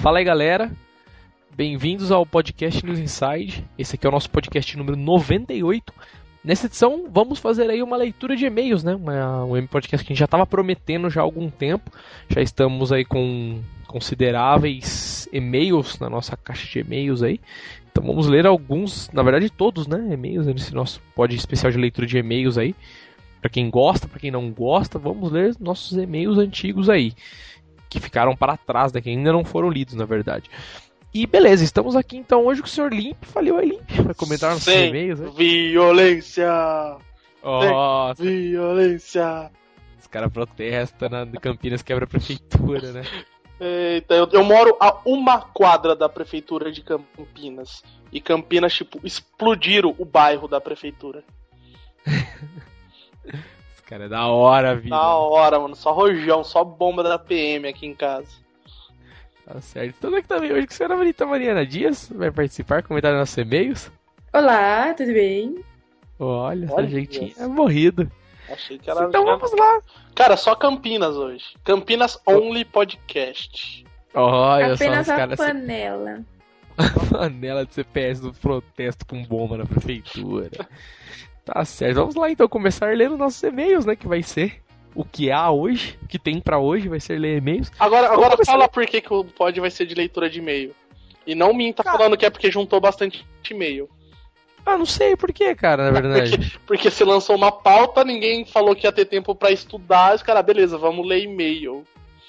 Fala aí, galera. Bem-vindos ao podcast News Inside. Esse aqui é o nosso podcast número 98. Nessa edição, vamos fazer aí uma leitura de e-mails, né? Uma, um podcast que a gente já estava prometendo já há algum tempo. Já estamos aí com consideráveis e-mails na nossa caixa de e-mails aí. Então vamos ler alguns, na verdade todos, né? E-mails nesse nosso pod especial de leitura de e-mails aí. Para quem gosta, para quem não gosta, vamos ler nossos e-mails antigos aí que ficaram para trás, né, que ainda não foram lidos, na verdade. E beleza, estamos aqui então hoje com o Sr. Limp. Falei oi, Limp, vai comentar nos Sem e-mails. Né? Violência! Ó, Violência! os caras protestam na Campinas quebra a prefeitura, né? Eita, eu, eu moro a uma quadra da prefeitura de Campinas. E Campinas, tipo, explodiram o bairro da prefeitura. Os caras é da hora, vida. Da hora, mano. Só rojão, só bomba da PM aqui em casa. Tá certo. Então aqui também hoje com a senhora Bonita Mariana Dias vai participar, comentar nos nossos e-mails. Olá, tudo bem? Olha, essa Olha jeitinho isso. é morrido. Achei que era. Então vamos lá. Cara, só Campinas hoje. Campinas Only Podcast. Olha Apenas só os a caras panela. panela de CPS do protesto com bomba na prefeitura. Tá certo. Vamos lá então começar lendo nossos e-mails, né? Que vai ser o que há hoje, o que tem pra hoje, vai ser ler e-mails. Agora, Vamos agora começar. fala por que, que o pod vai ser de leitura de e-mail. E não minta Cara. falando que é porque juntou bastante e-mail. Ah, não sei por que, cara, na verdade. Porque, porque você lançou uma pauta, ninguém falou que ia ter tempo pra estudar, os caras, beleza, vamos ler e-mail.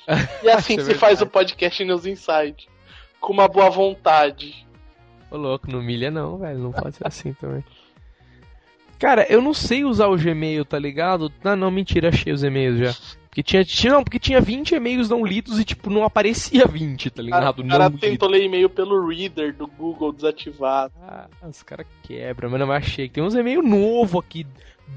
E assim Isso é se faz o podcast News Inside. Com uma boa vontade. Ô louco, não humilha não, velho. Não pode ser assim também. Cara, eu não sei usar o Gmail, tá ligado? Não, não, mentira, achei os e-mails já. Porque tinha, tinha, não, porque tinha 20 e-mails não lidos e, tipo, não aparecia 20, tá ligado? o cara não lido. tentou ler e-mail pelo reader do Google desativado. Ah, os caras quebram, mas não achei. Tem uns e-mail novo aqui.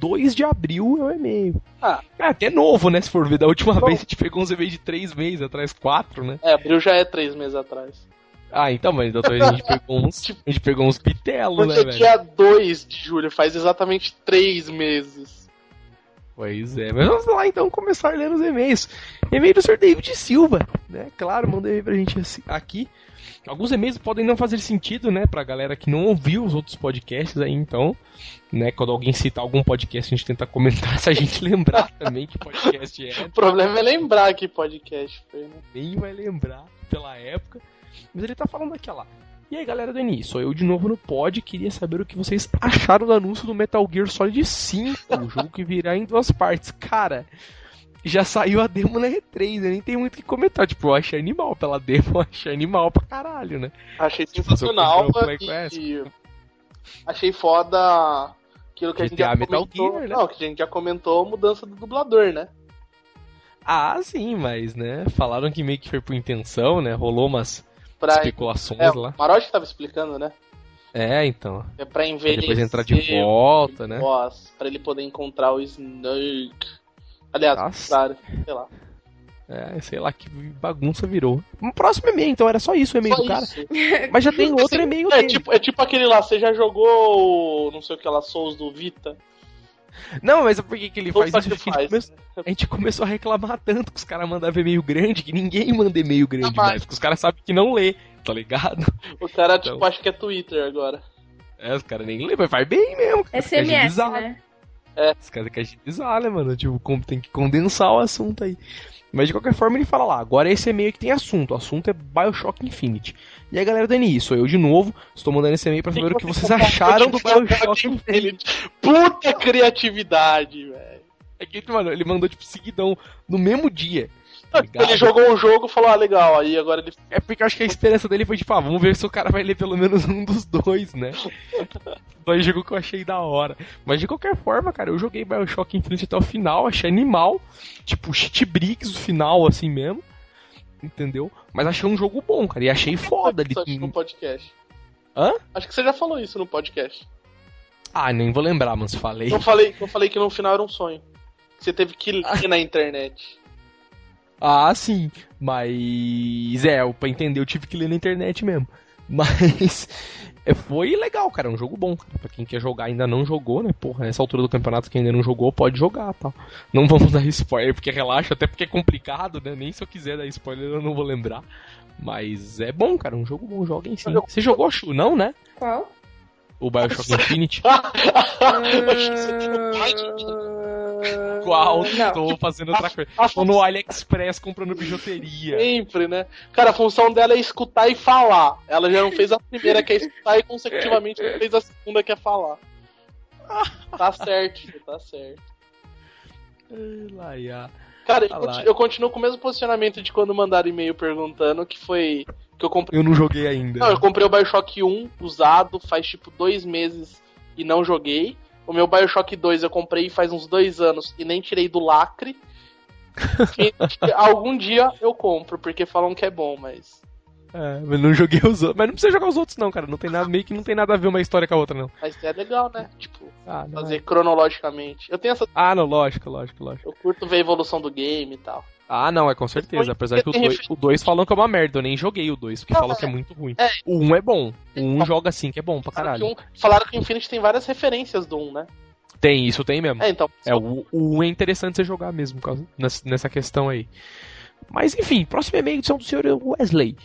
2 de abril é o e-mail. Ah. É até novo, né? Se for ver. Da última Bom. vez a gente pegou uns e-mails de 3 meses atrás, 4, né? É, abril já é três meses atrás. Ah, então, mas vez a gente pegou uns. A gente pegou uns pitelos, né, velho? dia 2 de julho faz exatamente três meses. Pois é, mas vamos lá então começar lendo os e-mails. E-mail do Sr. David Silva, né? Claro, manda e-mail pra gente aqui. Alguns e-mails podem não fazer sentido, né, pra galera que não ouviu os outros podcasts aí, então, né, quando alguém citar algum podcast, a gente tenta comentar se a gente lembrar também que podcast é, O problema é lembrar que podcast foi, né? nem vai lembrar pela época. Mas ele tá falando aqui, ó lá. E aí, galera do NI, sou eu de novo no pod. Queria saber o que vocês acharam do anúncio do Metal Gear Solid 5, o jogo que virá em duas partes. Cara, já saiu a demo na E3, né? nem tem muito o que comentar. Tipo, eu achei animal pela demo, eu achei animal pra caralho, né? Achei Tipo, sensacional e achei foda aquilo que a gente GTA já Metal comentou. Gear, né? Não, que a gente já comentou a mudança do dublador, né? Ah, sim, mas, né? Falaram que meio que foi por intenção, né? Rolou umas Pra, especulações é, lá. o Marotti tava explicando, né? É, então. É pra Pra envelhecer. depois entrar de volta, né? Boss, pra ele poder encontrar o Snake. Aliás, Nossa. claro, sei lá. É, sei lá que bagunça virou. Um próximo e-mail, então, era só isso o e-mail Só do cara. isso. Mas já tem outro e-mail É dele. tipo, é tipo aquele lá, você já jogou não sei o que lá, Souls do Vita? Não, mas por que, que ele faz isso? A gente, começou, a gente começou a reclamar tanto que os caras mandavam e-mail grande que ninguém manda e-mail grande Jamais. mais. Porque os caras sabem que não lê, tá ligado? O cara, Então. tipo, acha que é Twitter agora. É, os caras nem lê, mas faz bem mesmo. SMS, né? Os caras querem agilizar, né, mano? Tipo, como tem que condensar o assunto aí. Mas de qualquer forma ele fala lá, agora esse e-mail que tem assunto. O assunto é Bioshock Infinite. E aí, galera do NI, sou eu de novo. Estou mandando esse e-mail pra saber o que vocês acharam do Bioshock Infinite. Puta criatividade, velho. É que, mano, ele mandou, tipo, seguidão no mesmo dia. Tá ligado? Ele jogou um jogo e falou, ah, legal, aí agora ele. É porque eu acho que a esperança dele foi, tipo, ah, vamos ver se o cara vai ler pelo menos um dos dois, né? Dois jogos que eu achei da hora. Mas de qualquer forma, cara, eu joguei Bioshock Infinite até o final, achei animal. Tipo, cheat bricks o final, assim mesmo. Entendeu? Mas achei um jogo bom, cara. E achei foda. Acho que no podcast. Hã? Acho que você já falou isso no podcast. Ah, nem vou lembrar, mas falei. Eu falei, eu falei que no final era um sonho. Você teve que ler na internet. Ah, sim. Mas. É, pra entender eu tive que ler na internet mesmo. Mas. é, foi legal, cara. É um jogo bom. Pra quem quer jogar ainda não jogou, né? Porra, nessa altura do campeonato, quem ainda não jogou, pode jogar, tá? Não vamos dar spoiler, porque relaxa, até porque é complicado, né? Nem se eu quiser dar spoiler eu não vou lembrar. Mas é bom, cara. Um jogo bom, joguem sim. Você jogou, Chu? Não, né? Qual? O Bioshock Infinite? Ah, Qual? Não. Tô fazendo outra coisa. Tô no AliExpress comprando bijuteria. Sempre, né? Cara, a função dela é escutar e falar. Ela já não fez a primeira, que é escutar, e consecutivamente não fez a segunda, que é falar. Tá certo, tá certo. Laia. Cara, eu, Ah lá. conti- eu continuo com o mesmo posicionamento de quando mandaram e-mail perguntando, que foi que eu comprei. Eu não joguei ainda. Não, eu comprei o Bioshock 1 usado faz tipo dois meses e não joguei. O meu Bioshock 2 eu comprei faz uns dois anos e nem tirei do lacre. Algum dia eu compro, porque falam que é bom, mas. É, mas não joguei os outros. Mas não precisa jogar os outros, não, cara. Não tem nada, meio que não tem nada a ver uma história com a outra, não. Mas é legal, né? Tipo, Ah, fazer é. cronologicamente. Eu tenho essa. Ah, não, lógico, lógico, lógico. Eu curto ver a evolução do game e tal. Ah, não, é com certeza. Apesar que o Tem 2 refer- o dois falam que é uma merda. Eu nem joguei o 2, porque Não, falam é. que é muito ruim. É. O 1 um é bom. O 1 um joga assim, que é bom pra caralho. que, um- falaram que o Infinity tem várias referências do 1, né? Tem, isso tem mesmo. É, então. É, o, o 1 é interessante você jogar mesmo nessa, nessa questão aí. Mas enfim, próximo e-mail edição do senhor Wesley.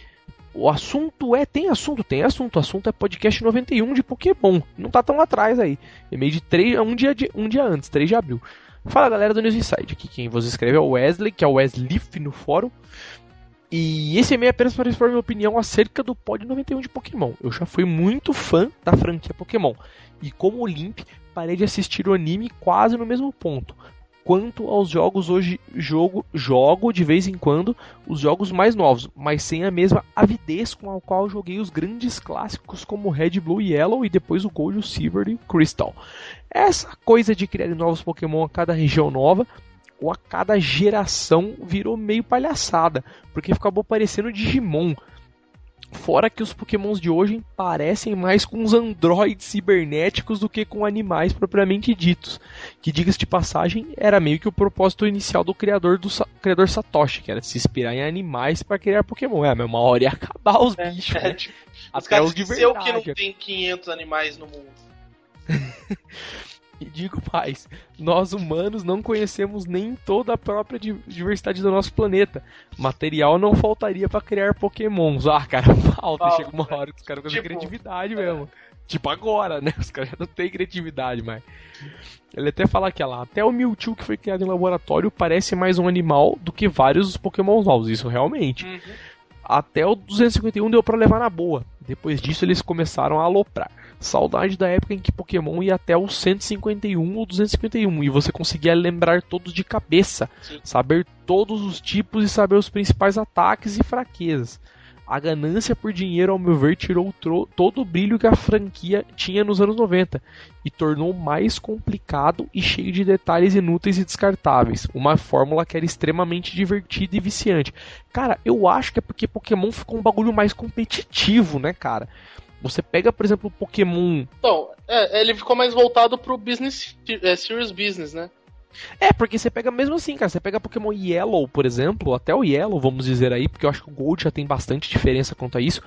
O assunto é. Tem assunto? Tem assunto. O assunto é podcast 91 de Pokémon. Não tá tão atrás aí. E-mail de 3, um, dia de, um dia antes, 3 de abril. Fala galera do News Inside. Aqui quem vos escreve é o Wesley, que é o Weslif no fórum. E esse e-mail é apenas para expor minha opinião acerca do Pod 91 de Pokémon. Eu já fui muito fã da franquia Pokémon. E como Limp, parei de assistir o anime quase no mesmo ponto. Quanto aos jogos hoje, jogo, jogo de vez em quando os jogos mais novos, mas sem a mesma avidez com a qual joguei os grandes clássicos como Red, Blue e Yellow e depois o Gold, o Silver e o Crystal. Essa coisa de criar novos Pokémon a cada região nova ou a cada geração virou meio palhaçada, porque acabou parecendo Digimon. Fora que os pokémons de hoje parecem mais com os androides cibernéticos do que com animais propriamente ditos. Que, diga-se de passagem, era meio que o propósito inicial do criador do criador Satoshi, que era se inspirar em animais para criar Pokémon. É, mas uma hora ia acabar os bichos, É, né? os Até caras os de esqueceu que não verdade. tem 500 animais no mundo. E digo mais, nós humanos não conhecemos nem toda a própria di- diversidade do nosso planeta. Material não faltaria para criar pokémons. Ah, cara, falta. Chega uma né? hora que os caras ficam Tipo, criatividade é. mesmo. Tipo agora, né? Os caras já não têm criatividade mais. Ele até fala aqui, ó lá, até o Mewtwo que foi criado em laboratório parece mais um animal do que vários dos pokémons novos. Isso realmente. Até o 251 deu pra levar na boa. Depois disso eles começaram a aloprar. Saudade da época em que Pokémon ia até o 151 ou 251 e você conseguia lembrar todos de cabeça, Sim. saber todos os tipos e saber os principais ataques e fraquezas. A ganância por dinheiro, ao meu ver, tirou todo o brilho que a franquia tinha nos anos 90 e tornou mais complicado e cheio de detalhes inúteis e descartáveis. Uma fórmula que era extremamente divertida e viciante. Cara, eu acho que é porque Pokémon ficou um bagulho mais competitivo, né, cara? Você pega, por exemplo, o Pokémon. Então, é, ele ficou mais voltado pro business, é, serious business, né? É, porque você pega mesmo assim, cara. Você pega Pokémon Yellow, por exemplo, até o Yellow, vamos dizer aí, porque eu acho que o Gold já tem bastante diferença quanto a isso.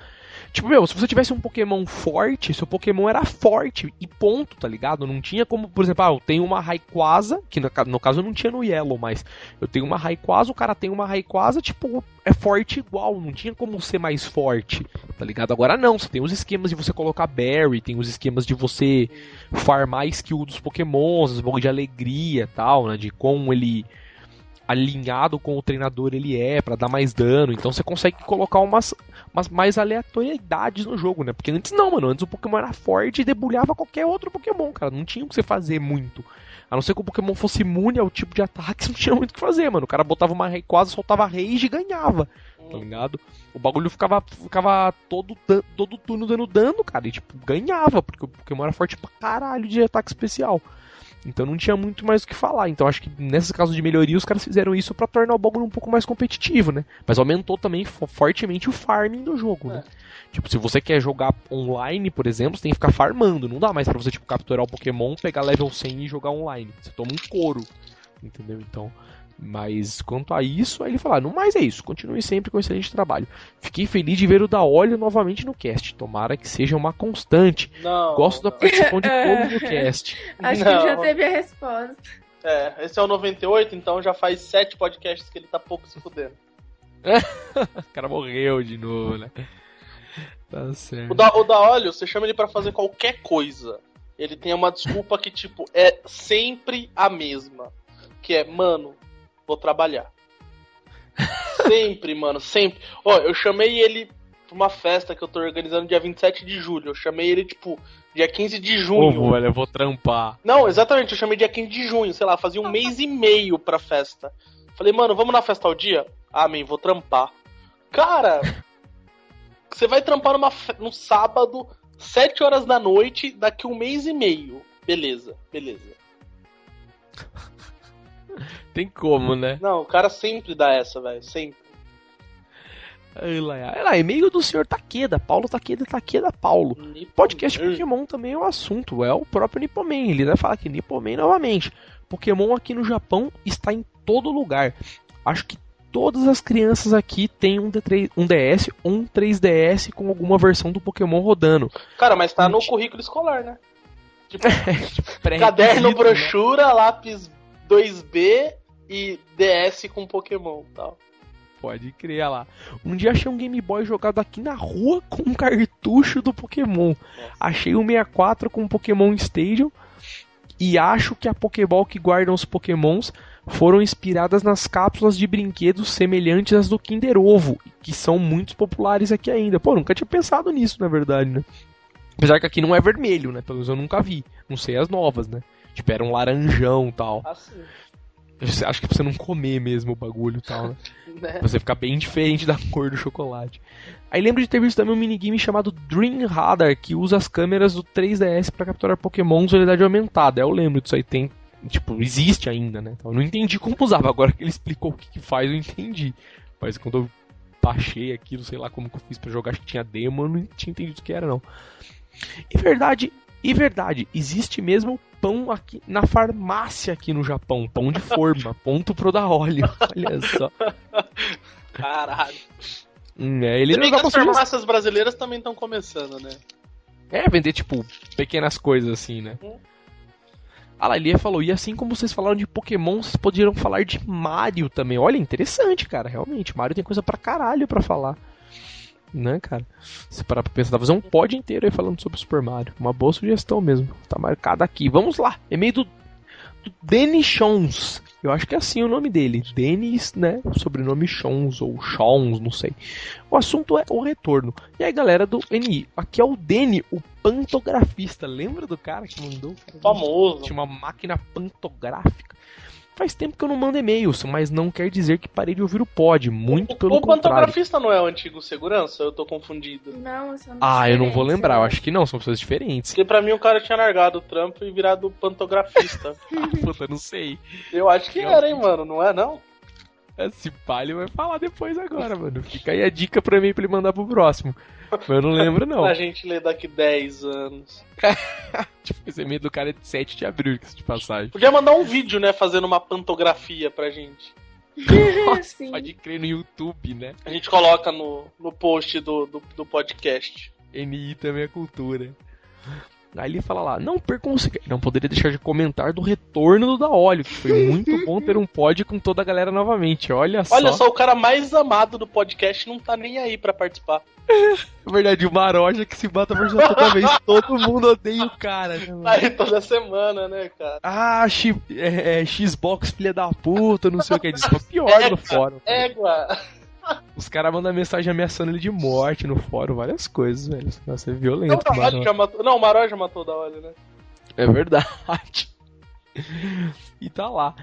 Tipo, meu, se você tivesse um Pokémon forte, seu Pokémon era forte e ponto, tá ligado? Não tinha como, por exemplo, ah, eu tenho uma Rayquaza, que no, no caso eu não tinha no Yellow, mas eu tenho uma Rayquaza, o cara tem uma Rayquaza, tipo, é forte igual, não tinha como ser mais forte, tá ligado? Agora não, você tem os esquemas de você colocar Berry, tem os esquemas de você farmar skill dos Pokémons, os bagulho de alegria tal, né? De como ele alinhado com o treinador ele é pra dar mais dano. Então você consegue colocar umas, umas mais aleatoriedades no jogo, né? Porque antes não, mano. Antes o Pokémon era forte e debulhava qualquer outro Pokémon, cara. Não tinha o que você fazer muito. A não ser que o Pokémon fosse imune ao tipo de ataque, não tinha muito o que fazer, mano. O cara botava uma Rayquaza, soltava Rage e ganhava tá ligado? O bagulho ficava, ficava todo, todo turno dando dano, cara, e tipo, ganhava, porque o Pokémon era forte pra caralho de ataque especial. Então não tinha muito mais o que falar. Então acho que nesses casos de melhoria os caras fizeram isso pra tornar o bagulho um pouco mais competitivo, né? Mas aumentou também fo- fortemente o farming do jogo, né? Tipo, se você quer jogar online, por exemplo, você tem que ficar farmando. Não dá mais pra você, tipo, capturar o Pokémon, pegar level 100 e jogar online. Você toma um couro. Entendeu? Então, Mas quanto a isso, aí ele fala: no mais é isso, continue sempre com um excelente trabalho. Fiquei feliz de ver o da óleo novamente no cast. Tomara que seja uma constante. Não. Gosto da participação de todos no cast. Acho Não. que já teve a resposta. É, esse é o 98, então já faz sete podcasts que ele tá pouco se fudendo. O cara morreu de novo, né? Tá certo. O da, o da óleo, você chama ele pra fazer qualquer coisa. Ele tem uma desculpa que, tipo, é sempre a mesma. Que é, mano, vou trabalhar. Sempre, mano, sempre. Ó, eu chamei ele pra uma festa que eu tô organizando dia 27 de julho. Eu chamei ele, tipo, dia 15 de junho. Ovo, velho, eu vou trampar. Não, exatamente, eu chamei dia 15 de junho, sei lá, fazia um mês e meio pra festa. Falei, mano, vamos na festa ao dia? Amém, vou trampar. Cara, você vai trampar numa, fe- num sábado, 7 horas da noite, daqui um mês e meio. Beleza, beleza. Tem como, né? Não, o cara sempre dá essa, velho, sempre. Lá, e-mail do senhor Takeda, Paulo Takeda, Takeda Paulo. Podcast Pokémon também é um assunto, é o próprio Nipoman. Ele vai falar que Nipoman novamente. Pokémon aqui no Japão está em todo lugar. Acho que todas as crianças aqui têm um, D3, um DS ou um 3DS com alguma versão do Pokémon rodando. Cara, mas tá no currículo escolar, né? Tipo, caderno, né? brochura, lápis 2B e DS com Pokémon tal. Pode crer lá. Um dia achei um Game Boy jogado aqui na rua com um cartucho do Pokémon. Achei um 64 com Pokémon Stadium. E acho que a Pokéball que guardam os Pokémons foram inspiradas nas cápsulas de brinquedos semelhantes às do Kinder Ovo, que são muito populares aqui ainda. Pô, nunca tinha pensado nisso, na verdade, né? Apesar que aqui não é vermelho, né? Pelo menos eu nunca vi. Não sei as novas, né? Tipo, era um laranjão e tal. Assim, Acho que é pra você não comer mesmo o bagulho e tal, né? né? Pra você ficar bem diferente da cor do chocolate. Aí lembro de ter visto também um minigame chamado Dream Radar, que usa as câmeras do 3DS pra capturar Pokémon de realidade aumentada. Eu lembro disso aí, tem. Tipo, existe ainda, né? Então, eu não entendi como usava. Agora que ele explicou o que, que faz, eu entendi. Mas quando eu baixei aquilo, sei lá como que eu fiz pra jogar, acho que tinha demo, eu não tinha entendido o que era, não. E verdade, e verdade, existe mesmo pão aqui na farmácia aqui no Japão, pão de forma, ponto pro da óleo. Olha só. Caralho. Hum, é, ele Se bem não que as farmácias brasileiras também estão começando, né? É, vender, tipo, pequenas coisas assim, né? Hum. Ah lá, ele falou, e assim como vocês falaram de Pokémon, vocês poderiam falar de Mario também. Olha, interessante, cara, realmente. Mario tem coisa pra caralho pra falar. Né, cara? Se parar pra pensar, dá pra fazer um pod inteiro aí falando sobre Super Mario. Uma boa sugestão mesmo. Tá marcado aqui. Vamos lá. E-mail do, do Dennis Shons. Eu acho que é assim o nome dele. Denis, né? O sobrenome Shons ou Shons, não sei. O assunto é o retorno. E aí, galera do NI, aqui é o Deni, o pantografista. Lembra do cara que mandou? Famoso. Tinha uma máquina pantográfica. Faz tempo que eu não mando e-mails, mas não quer dizer que parei de ouvir o pod. Muito o, pelo o contrário. pantografista não é o antigo segurança? Eu tô confundido. Não, são Ah, eu não vou lembrar. Eu acho que não, são pessoas diferentes. Porque pra mim o cara tinha largado o trampo e virado pantografista. Ah, puta, não sei. Eu acho que era, hein, mano? Não é, não? Esse ele vai falar depois agora, mano. Fica aí a dica pra mim pra ele mandar pro próximo. Mas eu não lembro, não. Pra gente ler daqui 10 anos. Tipo, esse e-mail do cara é de 7 de abril, que de passagem. Podia mandar um vídeo, né, fazendo uma pantografia pra gente. Sim. Pode crer no YouTube, né? A gente coloca no, no post do, do, do podcast. NI também é cultura. Aí ele fala lá, não percam. Não poderia deixar de comentar do retorno do da óleo, que foi muito bom ter um pod com toda a galera novamente. Olha só. Olha só, o cara mais amado do podcast não tá nem aí pra participar. Na verdade, o Maroja que se bata por toda vez. Todo mundo odeia o cara. né, mano? Aí toda semana, né, cara? Ah, X, é, é, Xbox filha da puta, não sei o que. Diz é o pior no fórum. Égua. Os caras mandam mensagem ameaçando ele de morte no fórum, várias coisas, velho. Nossa, é Não, violento. o Maró já matou. Não, o Maró já matou da hora, né? É verdade. e tá lá.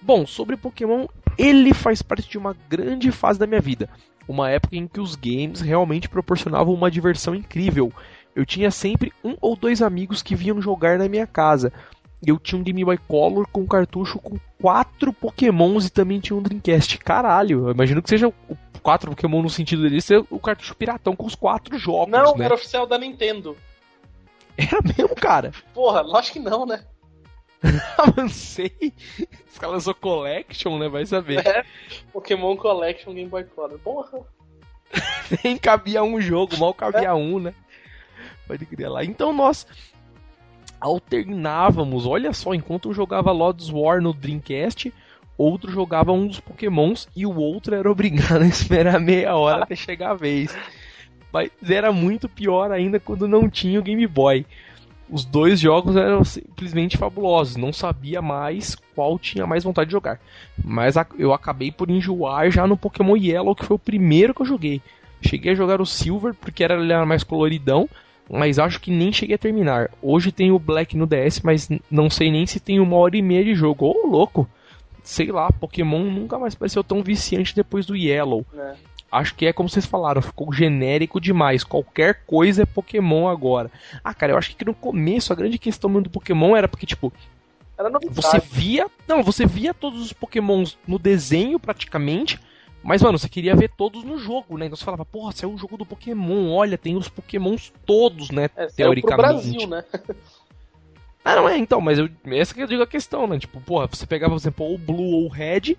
Bom, sobre Pokémon, ele faz parte de uma grande fase da minha vida. Uma época em que os games realmente proporcionavam uma diversão incrível. Eu tinha sempre um ou dois amigos que vinham jogar na minha casa. Eu tinha um Game Boy Color com cartucho com quatro Pokémons e também tinha um Dreamcast. Caralho, eu imagino que seja o quatro Pokémon no sentido dele ser o cartucho piratão com os quatro jogos, Não, né? era oficial da Nintendo. Era mesmo, cara. Porra, lógico que não, né? Avancei. Os caras lançou Collection, né? Vai saber. É, Pokémon Collection Game Boy Color. Porra. Nem cabia um jogo, mal cabia um, né? Pode criar lá. Então nós alternávamos, olha só, enquanto um jogava Lords War no Dreamcast, outro jogava um dos Pokémons e o outro era obrigado a esperar meia hora até chegar a vez. Mas era muito pior ainda quando não tinha o Game Boy. Os dois jogos eram simplesmente fabulosos, não sabia mais qual tinha mais vontade de jogar. Mas eu acabei por enjoar já no Pokémon Yellow, que foi o primeiro que eu joguei. Cheguei a jogar o Silver porque era, era mais coloridão, mas acho que nem cheguei a terminar. Hoje tem o Black no DS, mas não sei nem se tem uma hora e meia de jogo. Ô, louco! Sei lá, Pokémon nunca mais pareceu tão viciante depois do Yellow. É. Acho que é como vocês falaram, ficou genérico demais. Qualquer coisa é Pokémon agora. Ah, cara, eu acho que no começo a grande questão do Pokémon era porque, tipo, você via. Não, você via todos os Pokémons no desenho praticamente. Mas, mano, você queria ver todos no jogo, né? Então você falava, porra, é um jogo do Pokémon, olha, tem os Pokémons todos, né? É, teoricamente. Pro Brasil, né? Ah, não é, então, mas eu, essa que eu digo a questão, né? Tipo, porra, você pegava, por exemplo, ou o Blue ou o Red,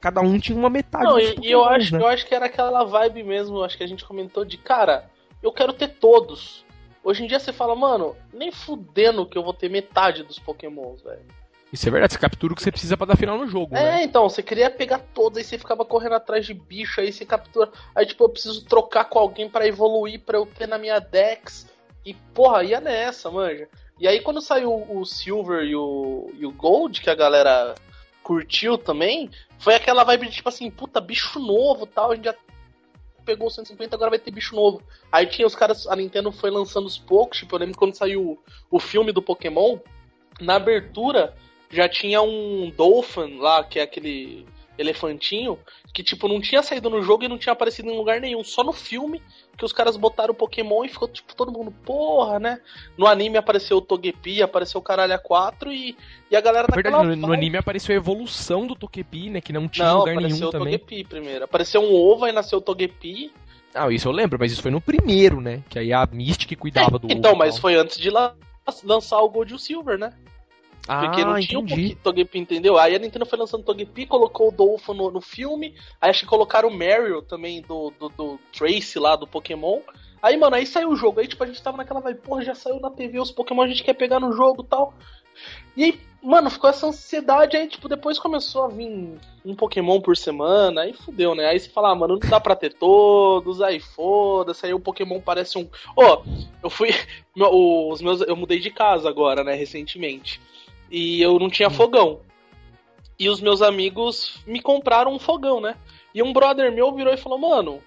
cada um tinha uma metade. Não, e, e eu, acho, né? eu acho que era aquela vibe mesmo, acho que a gente comentou de, cara, eu quero ter todos. Hoje em dia você fala, mano, nem fudendo que eu vou ter metade dos Pokémons, velho. Isso é verdade, você captura o que você precisa para dar final no jogo, é, né? então, você queria pegar todos, aí você ficava correndo atrás de bicho, aí você captura. Aí, tipo, eu preciso trocar com alguém para evoluir, para eu ter na minha Dex. E, porra, ia nessa, manja. E aí quando saiu o Silver e o, e o Gold, que a galera curtiu também, foi aquela vibe de tipo assim, puta, bicho novo tal, a gente já pegou 150, agora vai ter bicho novo. Aí tinha os caras, a Nintendo foi lançando os poucos, tipo, eu lembro quando saiu o, o filme do Pokémon, na abertura já tinha um Dolphin lá, que é aquele elefantinho, que tipo, não tinha saído no jogo e não tinha aparecido em lugar nenhum, só no filme que os caras botaram o Pokémon e ficou tipo todo mundo, porra, né? No anime apareceu o Togepi, apareceu o Caralho 4 e, e a galera Verdade, no, no, anime apareceu a evolução do Togepi, né? Que não tinha não, lugar nenhum também. apareceu o Togepi primeiro. Apareceu um ovo e nasceu o Togepi. Ah, isso eu lembro, mas isso foi no primeiro, né? Que aí a Mystic cuidava é, do Então, ovo, mas foi antes de lançar o Gold e o Silver, né? Porque ah, não tinha entendi. um Togepi, entendeu? Aí a Nintendo foi lançando Togepi, colocou o Dolphin no, no filme, aí acho que colocaram o Mario também do, do, do, Trace lá, do Pokémon. Aí, mano, aí saiu o jogo, aí tipo, a gente tava naquela vai, porra, já saiu na TV os Pokémon, a gente quer pegar no jogo e tal. E aí, mano, ficou essa ansiedade, aí, tipo, depois começou a vir um Pokémon por semana, aí fudeu, né? Aí você fala, ah, mano, não dá pra ter todos, aí foda-se, aí o Pokémon parece um. Ô, oh, eu fui. Os meus. Eu mudei de casa agora, né, recentemente e eu não tinha fogão. E os meus amigos me compraram um fogão, né? E um brother meu virou e falou: Mano,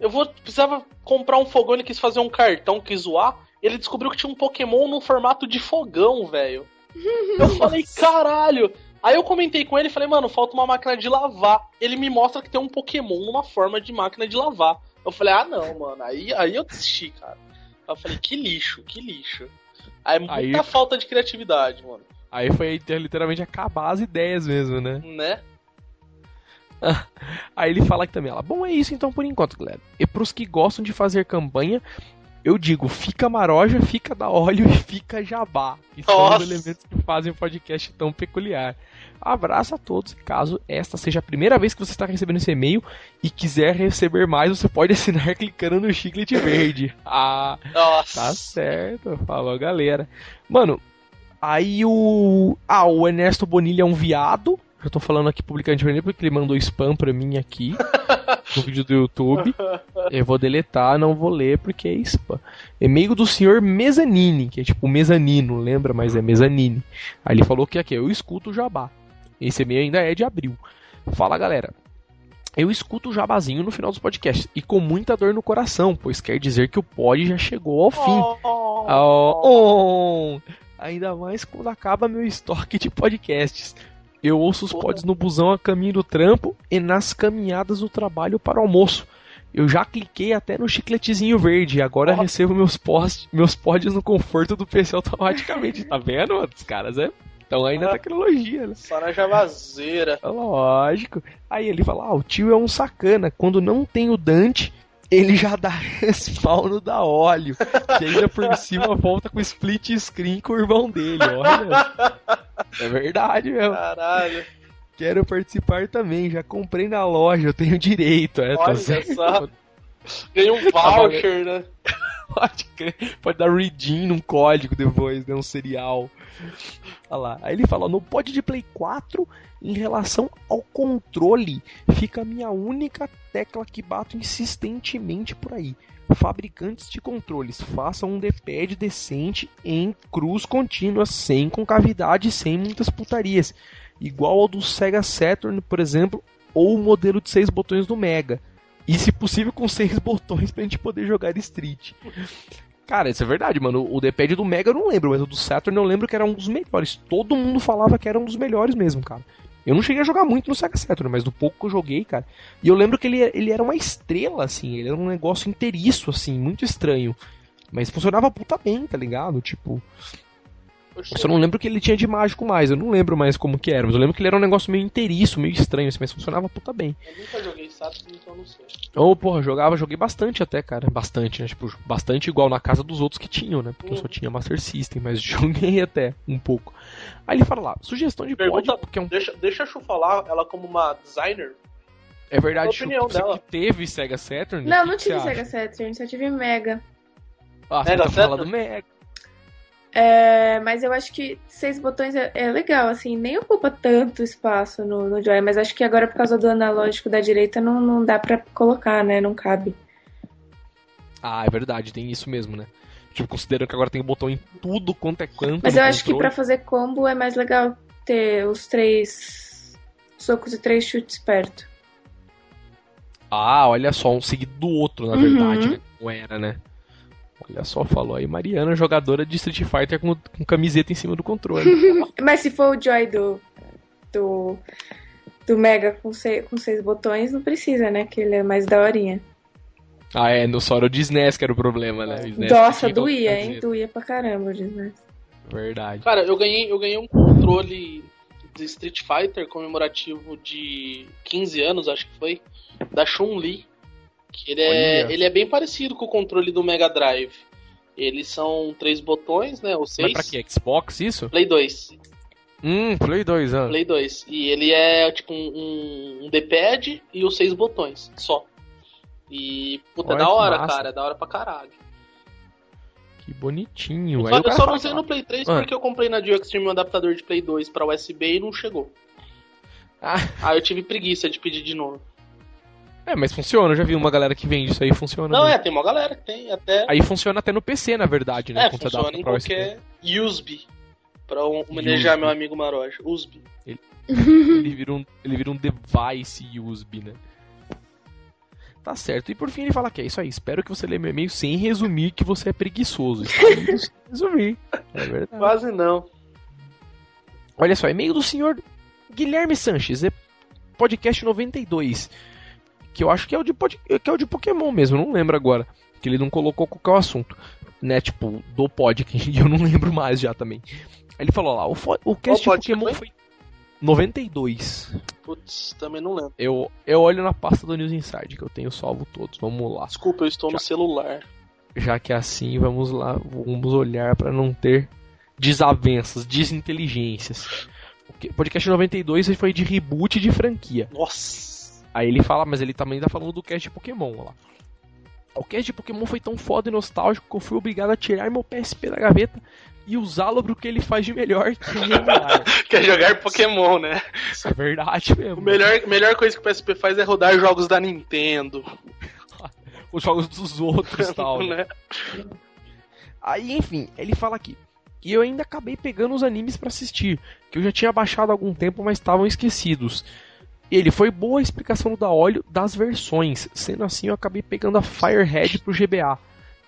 eu vou precisava comprar um fogão. Ele quis fazer um cartão, quis zoar. Ele descobriu que tinha um Pokémon no formato de fogão, velho. Eu falei: Caralho. Aí eu comentei com ele e falei: Mano, falta uma máquina de lavar. Ele me mostra que tem um Pokémon numa forma de máquina de lavar. Eu falei: Ah, não, mano. Aí, aí eu desisti, cara. Eu falei: Que lixo, que lixo. Aí muita aí... falta de criatividade, mano. Aí foi literalmente acabar as ideias mesmo, né? Né? Aí ele fala aqui também, ela, bom, é isso então por enquanto, galera. E pros que gostam de fazer campanha, eu digo, fica maroja, fica da óleo e fica jabá. Que são os elementos que fazem o podcast tão peculiar. Abraço a todos. Caso esta seja a primeira vez que você está recebendo esse e-mail e quiser receber mais, você pode assinar clicando no chiclete verde. Ah, Nossa. tá certo. Falou, galera. Mano, Aí o. Ah, o Ernesto Bonilha é um viado. Eu tô falando aqui publicamente pra ele porque ele mandou spam pra mim aqui no vídeo do YouTube. Eu vou deletar, não vou ler porque é spam. E-mail do senhor Mezanini, que é tipo mezanino, lembra? Mas é mezanine. Aí ele falou que aqui, eu escuto o jabá. Esse e-mail ainda é de abril. Fala galera. Eu escuto o jabazinho no final dos podcasts e com muita dor no coração, pois quer dizer que o pod já chegou ao fim. Oh, oh, oh. Ainda mais quando acaba meu estoque de podcasts. Eu ouço os pods no busão a caminho do trampo e nas caminhadas do trabalho para o almoço. Eu já cliquei até no chicletezinho verde. Agora oh. recebo meus, post, meus pods no conforto do PC automaticamente. tá vendo? Os caras é então ainda ah, tecnologia, né? Só na javazeira. Lógico. Aí ele fala: ah, o tio é um sacana. Quando não tem o Dante, ele já dá respawn da óleo. Que ainda por cima volta com split screen com o irmão dele, olha. É verdade mesmo. Caralho. Quero participar também, já comprei na loja, eu tenho direito. É, tá Olha certo. só. Ganhei um voucher, né? Pode crer. Pode dar redeem num código depois, né? Um serial. Olha lá. Aí ele fala: no pod de Play 4, em relação ao controle, fica a minha única tecla que bato insistentemente por aí. Fabricantes de controles, façam um D-pad decente em cruz contínua, sem concavidade, sem muitas putarias. Igual ao do Sega Saturn, por exemplo, ou o modelo de seis botões do Mega. E se possível com seis botões pra gente poder jogar Street. Cara, isso é verdade, mano. O D-pad do Mega eu não lembro, mas o do Saturn eu lembro que era um dos melhores. Todo mundo falava que era um dos melhores mesmo, cara. Eu não cheguei a jogar muito no Sega Saturn, mas do pouco que eu joguei, cara. E eu lembro que ele, ele era uma estrela, assim. Ele era um negócio inteiriço, assim, muito estranho. Mas funcionava puta bem, tá ligado? Tipo, eu só não lembro o que ele tinha de mágico mais. Eu não lembro mais como que era. Mas eu lembro que ele era um negócio meio inteiriço, meio estranho, assim, mas funcionava puta bem. Eu nunca joguei Saturn, então eu não sei. Ô, oh, porra, jogava, joguei bastante até, cara. Bastante, né? Tipo, bastante igual na casa dos outros que tinham, né? Porque eu só tinha Master System, mas joguei até um pouco. Aí ele fala lá, sugestão de Pergunta, pod, porque é um... deixa, deixa eu falar ela como uma designer. É verdade, Chu, dela. você que teve Sega Saturn? Não, não que tive você Sega acha? Saturn, só tive Mega. Ah, você Mega tá Saturn? falando Mega. É, mas eu acho que seis botões é, é legal, assim, nem ocupa tanto espaço no, no Joy, mas acho que agora por causa do analógico da direita não, não dá pra colocar, né? Não cabe. Ah, é verdade, tem isso mesmo, né? Tipo, considerando que agora tem botão em tudo quanto é canto. Mas eu acho que pra fazer combo é mais legal ter os três socos e três chutes perto. Ah, olha só, um seguido do outro, na Uhum. verdade, né? Como era, né? Olha só, falou aí, Mariana, jogadora de Street Fighter com, com camiseta em cima do controle. Mas se for o Joy do, do, do Mega com, sei- com seis botões, não precisa, né? Que ele é mais daorinha. ah, é, no só era o de SNES que era o problema, né? O Nossa, doía, hein? camiseta. Doía pra caramba, né? Verdade. Cara, eu ganhei, eu ganhei um controle de Street Fighter comemorativo de 15 anos, acho que foi, da Chun-Li. Que ele é, Olha. ele é bem parecido com o controle do Mega Drive. Eles são três botões, né? Ou Mas seis. pra quê? Xbox, isso? Play 2. Hum, Play 2, ah. Play 2. E ele é tipo um, um, D-pad e os seis botões, só. E, puta, é Olha da que hora, massa. cara. É da hora pra caralho. Que bonitinho. Eu só, eu só não sei que- no Play 3 Ah. porque eu comprei na Dio Extreme um adaptador de Play 2 pra USB e não chegou. Ah, Aí eu tive preguiça de pedir de novo. É, mas funciona, eu já vi uma galera que vende isso aí, funciona. Não, mesmo. é, tem uma galera que tem até. Aí funciona até no PC, na verdade, né? é, funciona em pra USB. qualquer USB. Pra homenagear meu amigo Maroja. USB. Ele vira um, ele vira um device USB, né? Tá certo. E por fim ele fala que é isso aí. Espero que você lê meu e-mail sem resumir que você é preguiçoso. Resumir. É verdade. Quase não. Olha só, e-mail do senhor Guilherme Sanches, é podcast 92. Que eu acho que é o de, que é o de Pokémon mesmo, não lembro agora. Que ele não colocou qual que é o assunto. Né, tipo, do pod, que eu não lembro mais já também. Ele falou lá, o, o cast de Pokémon foi? foi 92. Putz, também não lembro. Eu, eu olho na pasta do News Inside, que eu tenho salvo todos. Vamos lá. Desculpa, eu estou no celular. Já que é assim, vamos lá, vamos olhar para não ter desavenças, desinteligências. O podcast 92 foi de reboot de franquia. Nossa. Aí ele fala, mas ele também tá falando do cast de Pokémon lá. O cast de Pokémon foi tão foda e nostálgico que eu fui obrigado a tirar meu PSP da gaveta e usá-lo pro que ele faz de melhor, que é emular. Quer jogar Pokémon, né? Isso é verdade mesmo. A melhor, melhor coisa que o PSP faz é rodar jogos da Nintendo. Os jogos dos outros e tal. né? né? Aí, enfim, ele fala aqui. E eu ainda acabei pegando os animes pra assistir, que eu já tinha baixado há algum tempo, mas estavam esquecidos. Ele foi boa a explicação do da óleo das versões, sendo assim eu acabei pegando a Firehead pro GBA,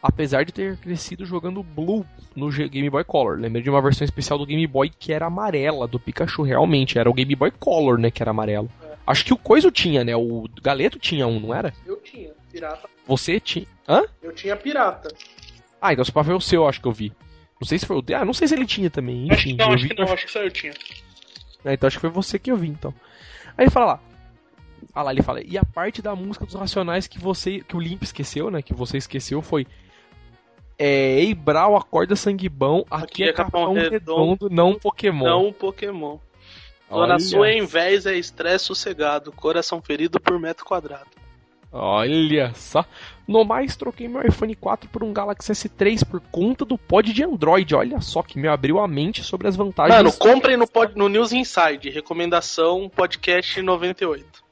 apesar de ter crescido jogando Blue no Game Boy Color. Lembrei de uma versão especial do Game Boy que era amarela, do Pikachu, realmente, era o Game Boy Color, né, que era amarelo. Acho que o Coiso tinha, né, o Galeto tinha um, não era? Eu tinha, pirata. Você tinha... Hã? Eu tinha pirata. Ah, então se pá foi o seu, acho que eu vi. Não sei se foi o. Ah, não sei se ele tinha também. Enfim, acho que não, acho vi que não, acho que só eu tinha. Ah, então acho que foi você que eu vi, então. Aí ele fala lá. Ah lá, ele fala. E a parte da música dos Racionais que você. Que o Limp esqueceu, né? Que você esqueceu foi. É, Ei, Brau, acorda sanguibão. Aqui, é Capão Redondo, não Pokémon. Não Pokémon. Dona Olha. sua em vez é estresse sossegado, coração ferido por metro quadrado. Olha só. No mais, troquei meu iPhone 4 por um Galaxy S3 por conta do pod de Android. Olha só que me abriu a mente sobre as vantagens. Mano, comprem no, pod, no News Inside, recomendação podcast 98.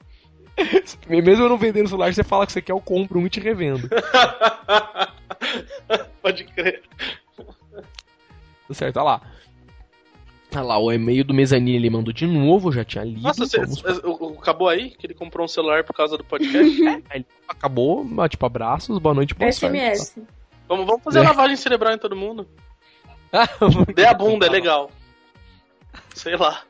Mesmo eu não vendendo celular, você fala que você quer, eu compro um e te revendo. Pode crer. Tá certo, olha lá. Olha lá, o e-mail do Mezanine ele mandou de novo, já tinha lido. Nossa, você, vamos- acabou aí? Que ele comprou um celular por causa do podcast? Ele acabou, mas, tipo, abraços, boa noite, boa sorte. SMS. vamos, vamos fazer É. lavagem cerebral em todo mundo. tá? Dê a bunda, é legal. Sei lá.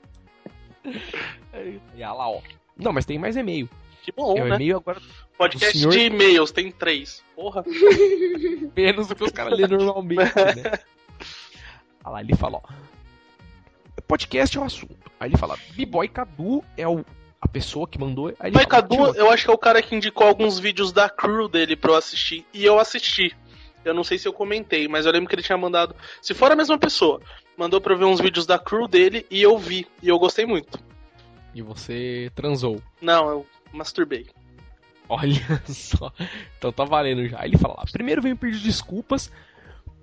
E olha lá, ó. Não, mas tem mais e-mail. Que bom, é o né? e-mail agora Podcast senhor- de e-mails, tem três. Porra. menos do que os caras lêem normalmente, né? Olha lá, ele fala, ó. Podcast é o assunto. Aí ele fala, B-Boy Cadu é o, a pessoa que mandou. Aí fala, Cadu, eu acho que é o cara que indicou alguns vídeos da crew dele pra eu assistir. E eu assisti. Eu não sei se eu comentei, mas eu lembro que ele tinha mandado. Se for a mesma pessoa, mandou pra eu ver uns vídeos da crew dele e eu vi. E eu gostei muito. E você transou. Não, eu masturbei. Olha só. Então tá valendo já. Aí ele fala lá. Primeiro venho pedir desculpas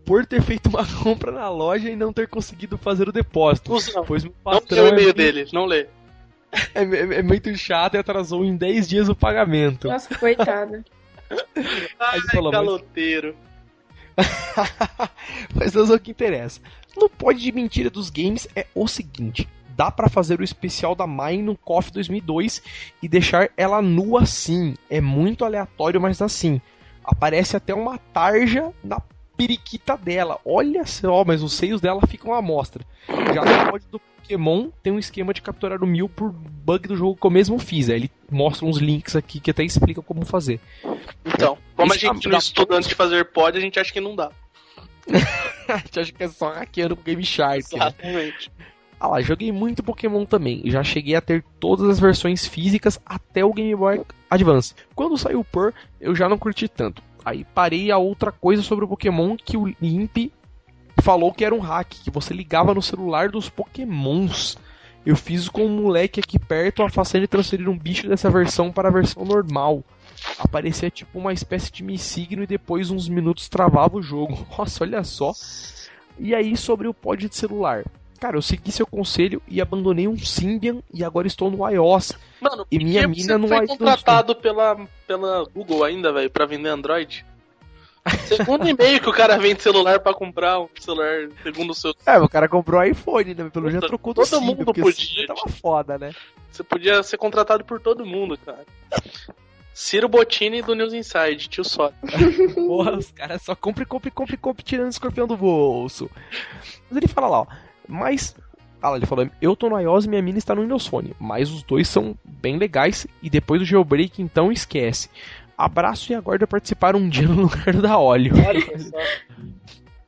por ter feito uma compra na loja e não ter conseguido fazer o depósito. Cusão. Pois meu Não patrão lê o é, e-mail muito- dele, não lê. é, é- é muito chato e atrasou em 10 dias o pagamento. Nossa, coitada. Ai, falou, mas- caloteiro. Mas não é o que interessa. No pod de mentira dos games é o seguinte: dá pra fazer o especial da Mai no KOF 2002 e deixar ela nua assim. É muito aleatório, mas assim. Aparece até uma tarja na periquita dela. Olha só, mas os seios dela ficam à mostra. Já no pod do Pokémon tem um esquema de capturar o Mil por bug do jogo que eu mesmo fiz. Aí ele mostra uns links aqui que até explica como fazer. Então, como a Esse gente da- não estuda antes de fazer pod, a gente acha que não dá. A gente acha que é só hackeando o Game Shark. né? Exatamente. Ah lá, joguei muito Pokémon também. Já cheguei a ter todas as versões físicas até o Game Boy Advance. Quando saiu o Pearl, eu já não curti tanto. Aí parei a outra coisa sobre o Pokémon que o Imp falou que era um hack, que você ligava no celular dos Pokémons. Eu fiz com um moleque aqui perto, afastando e transferir um bicho dessa versão para a versão normal. Aparecia tipo uma espécie de me e depois uns minutos travava o jogo. Nossa, olha só. E aí sobre o pod de celular. Cara, eu segui seu conselho e abandonei um Symbian e agora estou no iOS. Mano, E por minha que mina você não foi contratado pela, pela Google ainda, velho, pra vender Android? Segundo e-mail que o cara vende celular pra comprar um celular segundo o seu. É, o cara comprou iPhone, né? Pelo Puta, já trocou todo do Symbian, mundo podia, tava tipo. foda, né? Você podia ser contratado por todo mundo, cara. Ciro Bottini do News Inside, tio só. Porra, os caras só compre, compre, compre, compre, tirando o escorpião do bolso. Mas ele fala lá, ó. Mas. Ah, lá, ele falou, eu tô no iOS e minha mina está no Windows Phone. Mas os dois são bem legais e depois do jailbreak, então esquece. Abraço e aguardo participar um dia no lugar da óleo.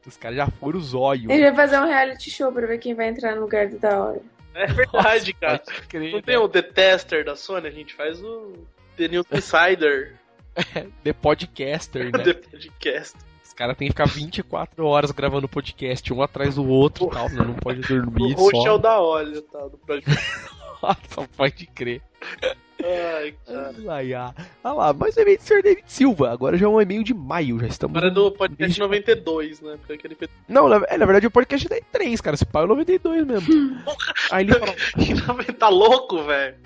Os caras já foram os olhos. Ele vai fazer um reality show pra ver quem vai entrar no lugar do da hora. É verdade, cara. Pode crer, Não tem o The Tester da Sony? A gente faz o The News Insider, The Podcaster, né? The Podcast. Os caras têm que ficar 24 horas gravando podcast, um atrás do outro e tal, né? Não pode O dormir host é só. o da óleo, tá? Do. Só pode crer. Ai, cara. Ai, ai. Ah lá, mas é e-mail do Sr. David Silva. Agora já é um e-mail de maio, já estamos. Agora é do podcast 92, né? Porque aquele Não, na, é, na verdade o podcast é 3, cara. Esse pai é o 92 mesmo. Aí ele fala, tá louco, velho.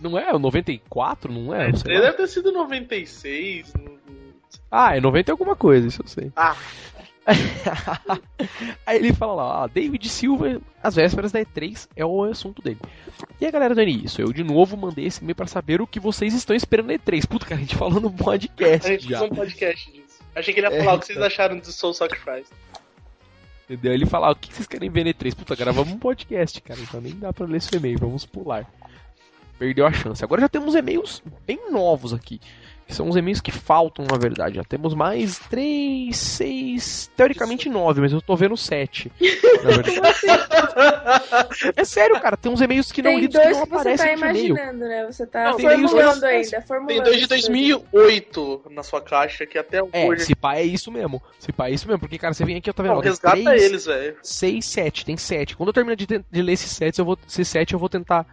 não é? O 94? Não é? Sei Ele lá. deve ter sido 96. não- não- Ah, é 90 e alguma coisa, isso eu sei. Ah, Aí ele fala lá, ah, David Silva, às vésperas da E3 é o assunto dele. E a galera, Dani, isso, eu de novo mandei esse e-mail pra saber o que vocês estão esperando na E3. Puta, cara, a gente falou no a podcast gente já. fez um podcast disso. Achei que ele ia É, falar o que vocês acharam de Soul Sacrifice. Entendeu? Ele fala, ah, o que vocês querem ver na E3? Puta, gravamos um podcast, cara, então nem dá pra ler esse e-mail, vamos pular. Perdeu a chance. Agora já temos e-mails bem novos aqui. São os e-mails que faltam, na verdade. Já temos mais três, seis, teoricamente nove, mas eu tô vendo sete. Na verdade. é sério, cara, tem uns e-mails que não Tem lidos que não que você aparecem tá imaginando, né? Você tá Não, formulando ainda, formulando. Tem dois de essas coisas. 2008 na sua caixa, que até É, hoje. se pá é isso mesmo. Se pá é isso mesmo, porque, cara, você vem aqui, eu tô vendo. Não, ó, resgata três, eles, velho. 6, 7. Tem 7. Quando eu terminar de, de ler esses 7, eu vou, esses 7, eu vou tentar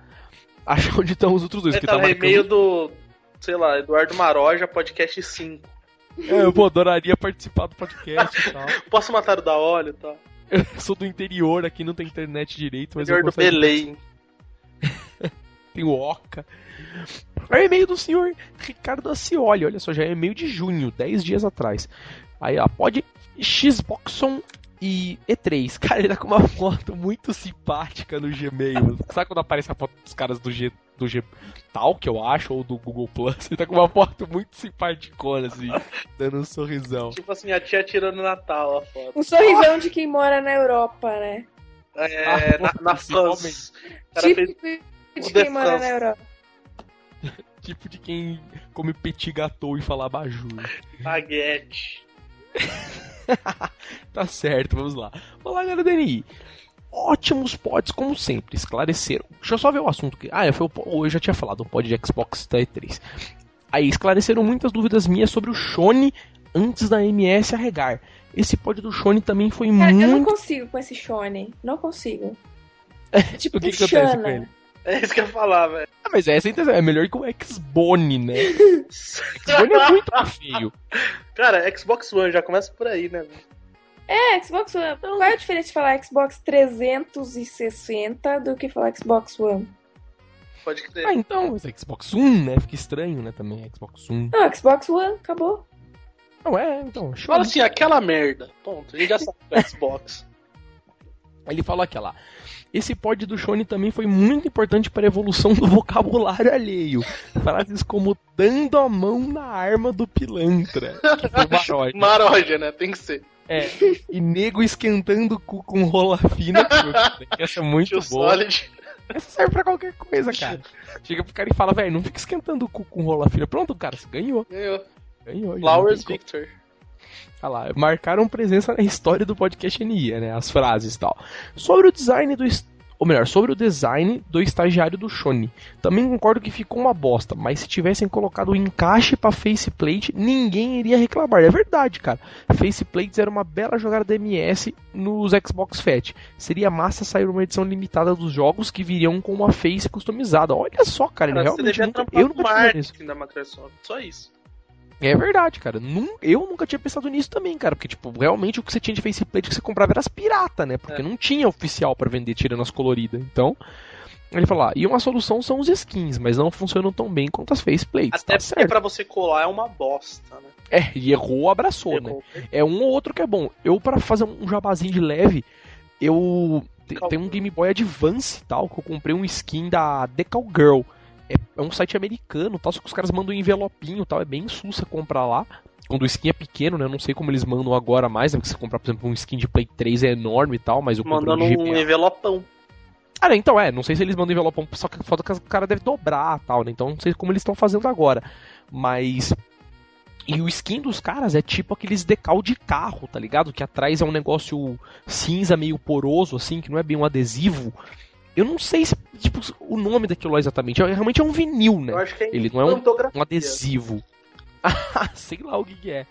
achar onde estão os outros dois. Porque tá tá e-mail do, sei lá, Eduardo Maroja, podcast 5. É, eu pô, adoraria participar do podcast e tal. Posso matar o da óleo e tal? Eu sou do interior, aqui não tem internet direito, mas eu Interior do. Belém. Tem o Oca. É o e-mail do senhor Ricardo Acioli. Olha só, já é e-mail de junho, 10 dias atrás. Aí, ó, pode Xboxon e E3. Cara, ele tá com uma foto muito simpática no Gmail. Sabe quando aparece a foto dos caras do G, do G Talk, eu acho, ou do Google Plus? Ele tá com uma foto muito simpaticona, assim, dando um sorrisão. Tipo assim, a tia tirando Natal a foto. Um sorrisão de quem mora na Europa, né? É, Ah, na, na principalmente. fãs. O cara fez Típico de quem mora na Europa. Tipo de quem come petit gâteau e fala abajur. baguete. Tá certo, vamos lá. Olá, galera do DNI. Ótimos pods, como sempre, esclareceram. Deixa eu só ver o assunto que. Ah, foi o, po- eu já tinha falado, o pod de Xbox da E3. Aí, esclareceram muitas dúvidas minhas sobre o Shone antes da MS arregar. Esse pod do Shone também foi Cara, eu não muito. consigo com esse Shonen. Não consigo. tipo o que, que acontece com ele? É isso que eu ia falar, velho. Ah, mas essa é é melhor que o Xbone, né? Xbone é muito feio. Cara, Xbox One já começa por aí, né? É, Xbox One. Qual é a diferença de falar Xbox 360 do que falar Xbox One? Pode crer. Ah, então, mas é Xbox One, né? Fica estranho, né? Também, Xbox One. Não, Xbox One, acabou. Não, é, então, show. Fala assim, aquela merda. Ponto. A gente já sabe é Xbox. Ele falou lá. Esse pod do Shone também foi muito importante para a evolução do vocabulário alheio. Frases como dando a mão na arma do pilantra. Que foi Maroja. Maroja, né? Tem que ser. É. E nego esquentando o cu com rola fina. Essa é muito Tio boa. Solid. Essa serve pra qualquer coisa, cara. Chega pro cara e fala, velho, não fica esquentando o cu com rola fina. Pronto, cara, você ganhou. Ganhou. Ganhou. Flowers. Victor. Olha lá, marcaram presença na história do podcast NIA, né? As frases e tal. Sobre o design do. Ou melhor, sobre o design do estagiário do Shone. Também concordo que ficou uma bosta, mas se tivessem colocado o encaixe pra faceplate, ninguém iria reclamar. É verdade, cara. Faceplates era uma bela jogada da MS nos Xbox Fat. Seria massa sair uma edição limitada dos jogos que viriam com uma face customizada. Olha só, cara, ele Cara, você realmente nunca, eu nunca tinha marketing da Microsoft. Só isso. É verdade, cara. Eu nunca tinha pensado nisso também, cara. Porque, tipo, realmente o que você tinha de faceplate que você comprava era as pirata, né? Porque É. não tinha oficial pra vender tirando as coloridas. Então, ele falou lá, e uma solução são os skins, mas não funcionam tão bem quanto as faceplates. Até tá porque certo. pra você colar é uma bosta, né? É, e errou, abraçou, né? Errou. É um ou outro que é bom. Eu, pra fazer um jabazinho de leve, eu. Tem um Game Boy Advance e tal, que eu comprei um skin da Decal Girl. É, é um site americano, tal, só que os caras mandam um envelopinho tal. É bem sussa comprar lá. Quando o skin é pequeno, né? Eu não sei como eles mandam agora mais, né? Porque você comprar, por exemplo, um skin de Play 3 é enorme e tal, mas comprei Mandando um envelopão. Ah, né, então é, não sei se eles mandam envelopão, só que falta que o cara deve dobrar tal, né? Então não sei como eles estão fazendo agora. Mas. E o skin dos caras é tipo aqueles decal de carro, tá ligado? Que atrás é um negócio cinza, meio poroso, assim, que não é bem um adesivo. Eu não sei se, tipo, o nome daquilo lá exatamente. É- Realmente é um vinil, né? Eu acho que é Ele não é um- um adesivo. Ah, sei lá o que, que é.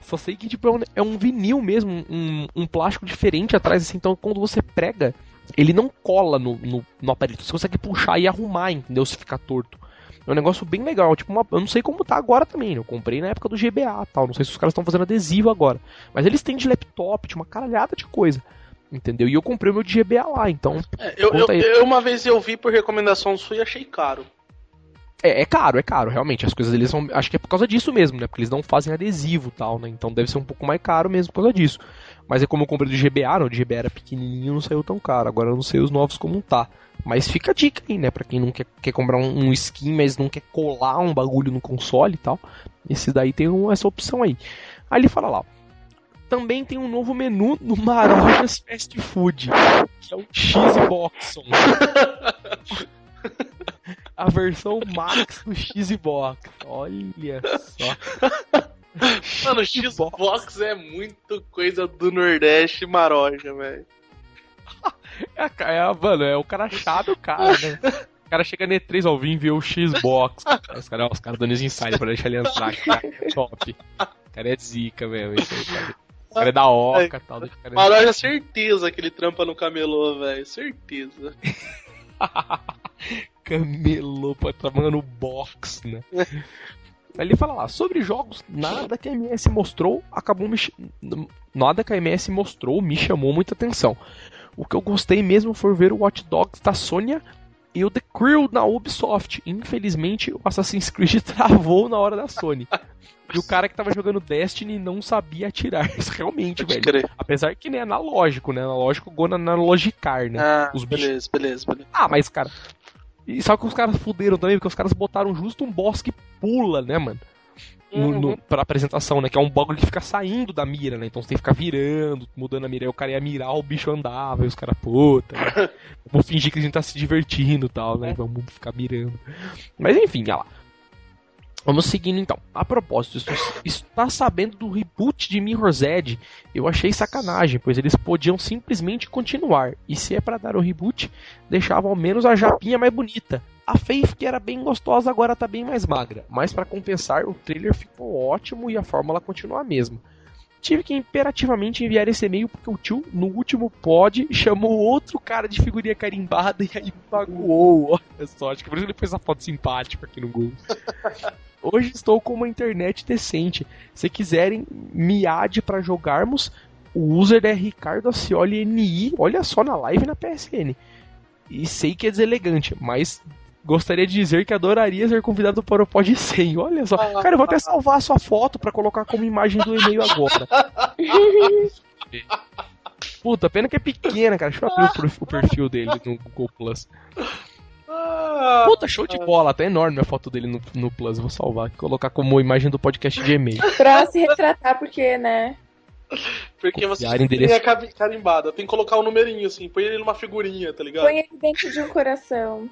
Só sei que tipo, é, um, é um vinil mesmo, um, um plástico diferente atrás, assim, então quando você prega, ele não cola no, no, no aparelho. Você consegue puxar e arrumar, entendeu? Se ficar torto. É um negócio bem legal, tipo, uma, eu não sei como tá agora também, né? Eu comprei na época do GBA tal, não sei se os caras estão fazendo adesivo agora. Mas eles têm de laptop, de uma caralhada de coisa. Entendeu? E eu comprei o meu de GBA lá, então É, eu, eu, eu uma vez eu vi por recomendação sua e achei caro. É, é caro, é caro, realmente. As coisas deles são. Acho que é por causa disso mesmo, né? Porque eles não fazem adesivo tal, né? Então deve ser um pouco mais caro mesmo por causa disso. Mas é como eu comprei do GBA, não, o GBA era pequenininho não saiu tão caro. Agora eu não sei os novos como tá. Mas fica a dica aí, né? Pra quem não quer, quer comprar um, um skin, mas não quer colar um bagulho no console e tal. Esse daí tem um- essa opção aí. Aí ele fala lá, ó. Também tem um novo menu no Marojas Fast Food, que é o X-Boxon. a versão Max do X-Box. Olha só. Mano, Xbox é muito coisa do Nordeste maroja, velho. É, é, mano, é o cara chato, cara, né? O cara chega no E3, ó, vim ver o Xbox. Os caras cara dando os insights pra deixar ele entrar, cara, é top. O cara é zica, velho. Esse aí, cara. O cara é da Oca e tal. Maroja, certeza que ele trampa no camelô, velho. Certeza. camelô, pô, trabalhando no box, né? Ele fala lá, sobre jogos, nada que a MS mostrou acabou me. Nada que a MS mostrou me chamou muita atenção. O que eu gostei mesmo foi ver o Watch Dogs da Sony e o The Crew na Ubisoft. Infelizmente, o Assassin's Creed travou na hora da Sony. E o cara que tava jogando Destiny não sabia atirar. Isso realmente, velho. Crer. Apesar que nem é analógico, né? Analógico gona analogicar, né? Ah, os beleza, beleza, beleza. Ah, mas, cara, e sabe que os caras fuderam também? Porque os caras botaram justo um boss que pula, né, mano? Uhum. pra apresentação, né? Que é um bagulho que fica saindo da mira, né? Então você tem que ficar virando, mudando a mira. Aí o cara ia mirar, o bicho andava, e os caras, puta. Né? Vamos fingir que a gente tá se divertindo e tal, né? É. Vamos ficar mirando. Mas enfim, olha lá. Vamos seguindo então. A propósito, está sabendo do reboot de Mirror's Edge? Eu achei sacanagem, pois eles podiam simplesmente continuar. E se é para dar o reboot, deixavam ao menos a japinha mais bonita. A Faith, que era bem gostosa, agora tá bem mais magra. Mas para compensar, o trailer ficou ótimo e a fórmula continua a mesma. Tive que imperativamente enviar esse e-mail porque o tio, no último pod, chamou outro cara de figurinha carimbada e aí pagou. Olha só, acho que por isso ele fez essa foto simpática aqui no Google. Hoje estou com uma internet decente. Se quiserem miade para jogarmos, o user é Ricardo Acioli NI. Olha só na live na PSN. E sei que é deselegante, mas Gostaria de dizer que adoraria ser convidado para o Pod 100. Olha só. Cara, eu vou até salvar a sua foto para colocar como imagem do e-mail agora. Puta, pena que é pequena, cara. Deixa eu abrir o perfil dele no Google Plus. Ah. Puta, show de bola. Tá enorme a foto dele no, no Plus. Vou salvar colocar como imagem do podcast de e-mail. Pra se retratar, porque, né? Porque você tem a carimbada. Tem que colocar um numerinho assim. Põe ele numa figurinha, tá ligado? Põe ele dentro de um coração.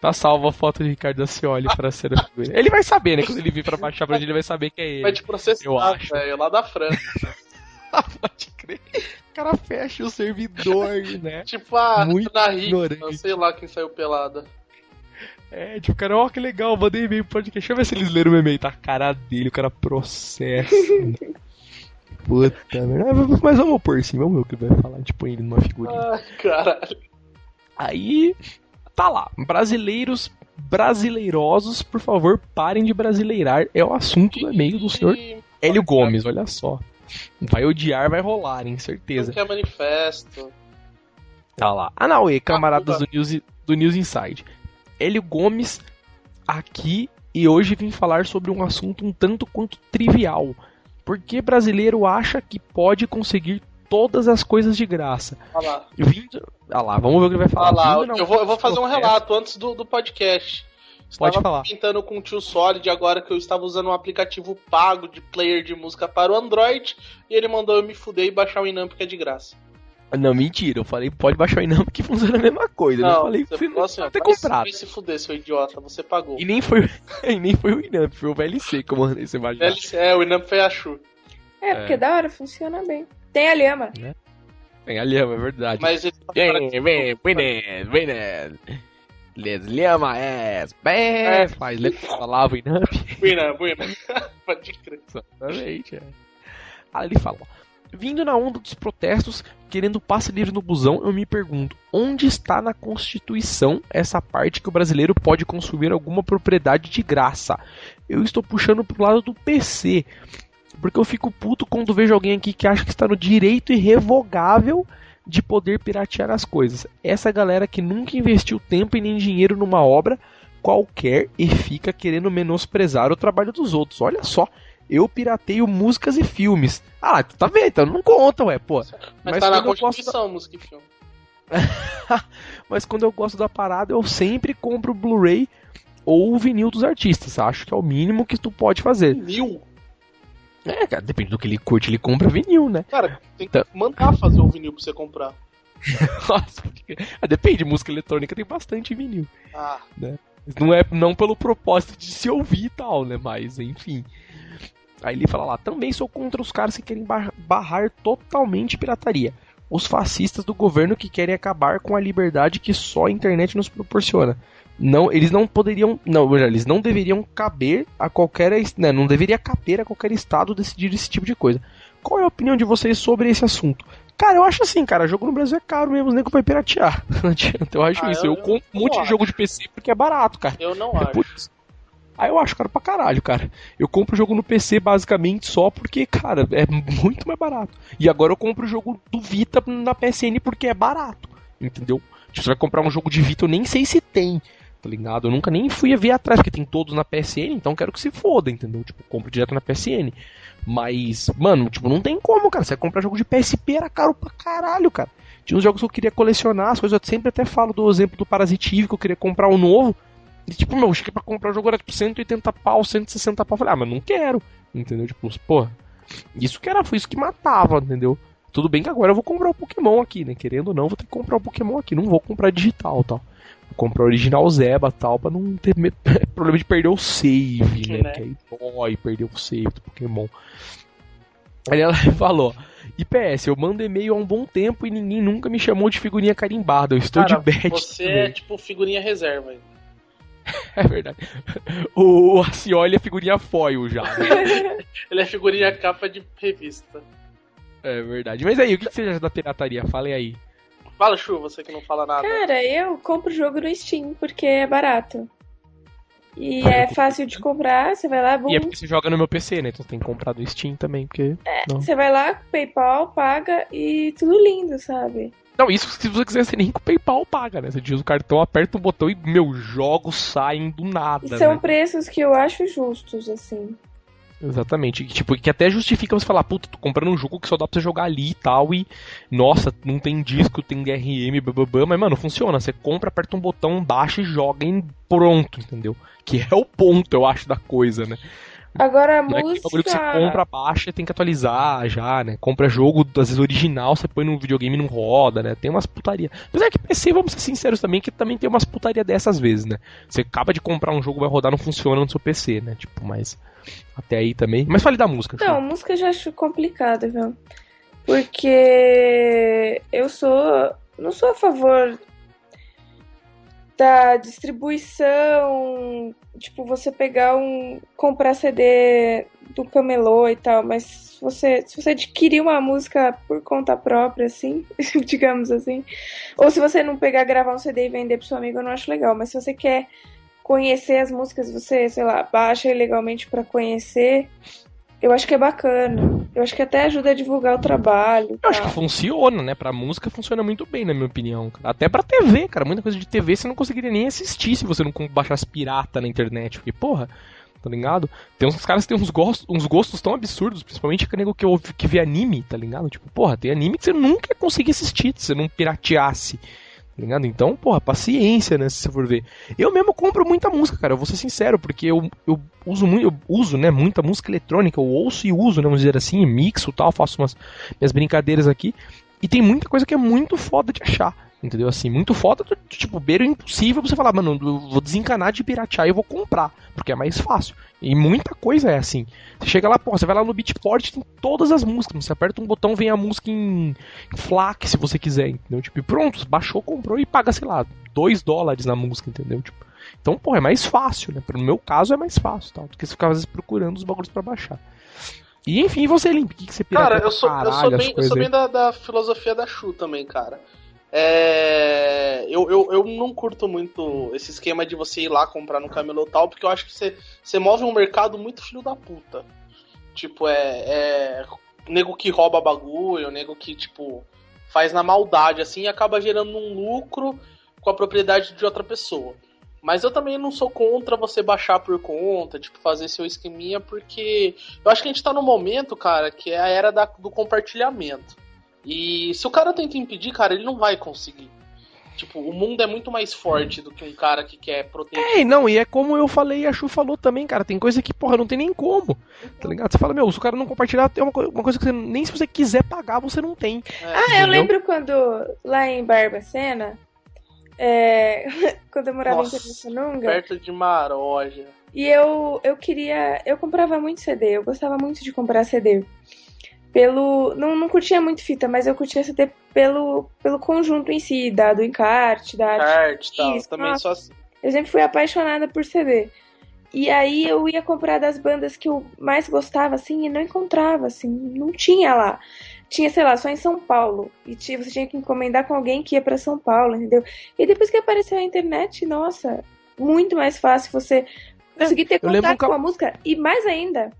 Tá salva a foto de Ricardo Acioli para ser a figura. Ele vai saber, né? Quando ele vir pra baixar pra ele, ele vai saber que é ele. Vai te processar, eu acho. velho, lá da França. Pode crer. O cara fecha o servidor, né? tipo a Muito na Rica, sei lá quem saiu pelada. É, tipo, cara, ó, que legal, mandei e-mail pro podcast. Deixa eu ver se eles leram o e-mail. Tá a cara dele, o cara processa. Puta merda. Mas vamos pôr sim, vamos ver o que vai falar. A gente põe ele numa figurinha. Ah, caralho. Aí, tá lá. Brasileiros brasileirosos, por favor, parem de brasileirar. É o assunto do e-mail do senhor Hélio Gomes, olha só. Vai odiar, vai rolar, hein, certeza. Não quer manifesto. Tá lá. Anauê, camaradas do News, do News Inside. Hélio Gomes aqui e hoje vim falar sobre um assunto um tanto quanto trivial. Por que brasileiro acha que pode conseguir todas as coisas de graça. Olha lá. Vindo... Olha lá, vamos ver o que ele vai falar. Olha lá, eu vou, eu vou fazer um relato antes do, do podcast. Estava Pode falar. comentando com o tio Solid agora que eu estava usando um aplicativo pago de player de música para o Android e ele mandou eu me fuder e baixar o Inamp que é de graça. Não, mentira, eu falei pode baixar o Inamp que funciona a mesma coisa. Não, eu falei você assim, não ter comprado. se fuder, seu idiota, você pagou. E nem foi, e nem foi o Inamp, foi o VLC que eu mandei você baixar. VLC, é, o Inamp foi a Shu. É, porque é. da hora, funciona bem. Tem a lhama. É. Tem a lhama, é verdade. Mas ele tá vem, vem, vem, vem, Les lhama é, é, faz lembra que falava em Inamp? Buena, buena. Pode crer. Exatamente, é. Aí ele fala, Vindo na onda dos protestos, querendo passe livre no busão, eu me pergunto: onde está na Constituição essa parte que o brasileiro pode consumir alguma propriedade de graça? Eu estou puxando pro lado do PC. Porque eu fico puto quando vejo alguém aqui que acha que está no direito irrevogável de poder piratear as coisas. Essa galera que nunca investiu tempo e nem dinheiro numa obra qualquer e fica querendo menosprezar o trabalho dos outros. Olha só, eu pirateio músicas e filmes. Ah, tu tá vendo? Então não conta, ué, pô. Mas, Mas tá na Constituição, da... música e filme. Mas quando eu gosto da parada, eu sempre compro Blu-ray ou o vinil dos artistas. Acho que é o mínimo que tu pode fazer. Vinil? É, cara, depende do que ele curte, ele compra vinil, né? Cara, tem que então... mandar fazer um vinil pra você comprar. Nossa, ah, depende, música eletrônica tem bastante vinil. Ah. Né? Não é não pelo propósito de se ouvir e tal, né? Mas, enfim. Aí ele fala lá, também sou contra os caras que querem barrar totalmente pirataria. Os fascistas do governo que querem acabar com a liberdade que só a internet nos proporciona. Não, eles não poderiam, não, eles não deveriam caber a qualquer, né, não deveria caber a qualquer estado decidir esse tipo de coisa. Qual é a opinião de vocês sobre esse assunto? Cara, eu acho assim, cara, jogo no Brasil é caro mesmo, nem que vai piratear. Não adianta, eu acho ah, isso. Eu, eu compro um monte de jogo de PC porque é barato, cara. Eu não é acho. Aí eu acho caro pra caralho, cara. Eu compro o jogo no PC basicamente só porque, cara, é muito mais barato. E agora eu compro o jogo do Vita na PSN porque é barato. Entendeu? Se você vai comprar um jogo de Vita, eu nem sei se tem tá ligado? Eu nunca nem fui ver atrás, porque tem todos na PSN, então quero que se foda, entendeu? Tipo, compro direto na PSN. Mas, mano, tipo, não tem como, cara. Você comprar jogo de PSP era caro pra caralho, cara. Tinha uns jogos que eu queria colecionar, as coisas eu sempre até falo do exemplo do Parasitive, que eu queria comprar um novo. E tipo, meu, cheguei pra comprar o jogo era tipo 180 pau, 160 pau. Eu falei, ah, mas não quero. Entendeu? Tipo, porra. Isso que era, foi isso que matava, entendeu? Tudo bem que agora eu vou comprar o Pokémon aqui, né? Querendo ou não, vou ter que comprar o Pokémon aqui. Não vou comprar digital tal. Vou comprar o original Zeba tal, pra não ter problema de perder o save, né? né? Porque aí dói perder o save do Pokémon. Aí ela falou: IPS, eu mando e-mail há um bom tempo e ninguém nunca me chamou de figurinha carimbada. Eu estou Cara, de bad. Você também. é tipo figurinha reserva aí. É verdade. O, Acioli é figurinha foil já. Né? Ele é figurinha capa de revista. É verdade. Mas aí, o que você acha da pirataria? Falem aí. Fala, Chu, você que não fala nada. Cara, eu compro o jogo no Steam porque é barato. E ah, é fácil de comprar, você vai lá, boom. E é porque você joga no meu PC, né? Então você tem que comprar do Steam também, porque. É, não. você vai lá, PayPal, paga e tudo lindo, sabe? Não, isso se você quiser, você nem com o PayPal paga, né? Você diz o cartão, aperta o botão e, meus jogos saem do nada. E são né? preços que eu acho justos, assim. Exatamente. Tipo, que até justifica você falar, puta, tô comprando um jogo que só dá pra você jogar ali e tal, e nossa, não tem disco, tem DRM, bababá, mas mano, funciona. Você compra, aperta um botão, baixa e joga e pronto, entendeu? Que é o ponto, eu acho, da coisa, né? Agora a não música. É que você compra, baixa tem que atualizar já, né? Compra jogo, às vezes original, você põe no videogame e não roda, né? Tem umas putaria. É que PC, vamos ser sinceros também, que também tem umas putaria dessas vezes, né? Você acaba de comprar um jogo, vai rodar, não funciona no seu PC, né? Tipo, mas. Até aí também. Mas fale da música. Não, a música eu já acho complicado, viu? Porque eu sou. Não sou a favor da distribuição, tipo, você pegar um. comprar CD do camelô e tal, mas se você, se você adquirir uma música por conta própria, assim, digamos assim, ou se você não pegar, gravar um CD e vender pro seu amigo, eu não acho legal, mas se você quer conhecer as músicas, você, sei lá, baixa ilegalmente para conhecer, eu acho que é bacana. Eu acho que até ajuda a divulgar o trabalho. Eu acho que funciona, né? Pra música funciona muito bem, na minha opinião. Até pra TV, cara. Muita coisa de TV você não conseguiria nem assistir se você não baixasse pirata na internet. Porque, porra, tá ligado? Tem uns caras que têm uns gostos, uns gostos tão absurdos, principalmente que nego que, ouve, que vê anime, tá ligado? Tipo, porra, tem anime que você nunca ia conseguir assistir se você não pirateasse. Tá ligado? Então, porra, paciência, né? Se você for ver. Eu mesmo compro muita música, cara. Eu vou ser sincero, porque eu, eu uso muito, eu uso, né, muita música eletrônica. Eu ouço e uso, né, vamos dizer assim, mixo tal, faço umas minhas brincadeiras aqui. E tem muita coisa que é muito foda de achar. Entendeu? Assim, muito foda, tipo, beiro impossível você falar, mano, eu vou desencanar de piratear e eu vou comprar, porque é mais fácil. E muita coisa é assim. Você chega lá, pô, você vai lá no Beatport, tem todas as músicas, você aperta um botão, vem a música em, FLAC, se você quiser, entendeu? Tipo, e pronto, baixou, comprou e paga, sei lá, 2 dólares na música, entendeu? Tipo, então, pô, é mais fácil, né? No meu caso é mais fácil, tal, do que você ficar às vezes procurando os bagulhos para baixar. E enfim, você, Limp, o que, que você Cara, eu sou, caralho, eu sou bem, eu sou bem da, da filosofia da Shu também, cara. É, eu, eu, eu não curto muito esse esquema de você ir lá comprar no camelô tal, porque eu acho que você, você move um mercado muito filho da puta. Tipo, é, é nego que rouba bagulho, nego que, tipo, faz na maldade, assim, e acaba gerando um lucro com a propriedade de outra pessoa. Mas eu também não sou contra você baixar por conta, tipo, fazer seu esqueminha, porque eu acho que a gente tá no momento, cara, que é a era da, do compartilhamento. E se o cara tenta impedir, cara, ele não vai conseguir. Tipo, o mundo é muito mais forte do que um cara que quer proteger. É, não, e é como eu falei e a Chu falou também, cara. Tem coisa que, porra, não tem nem como. Tá ligado? Você fala, meu, se o cara não compartilhar, tem uma, uma coisa que você, nem se você quiser pagar, você não tem. É. Ah, eu lembro quando lá em Barbacena, é, quando eu morava Nossa, em Pirassununga. Perto de Maroja. E eu, eu queria. Eu comprava muito CD, eu gostava muito de comprar CD. Pelo. Não, não curtia muito fita, mas eu curtia CD pelo, pelo conjunto em si, da, do encarte, da arte. Arte tal. Isso, Também nossa. só assim. Eu sempre fui apaixonada por CD. E aí eu ia comprar das bandas que eu mais gostava, assim, e não encontrava, assim, não tinha lá. Tinha, sei lá, só em São Paulo. E tinha, você tinha que encomendar com alguém que ia pra São Paulo, entendeu? E depois que apareceu a internet, nossa, muito mais fácil você conseguir ter eu lembro contato ca- com a música. E mais ainda,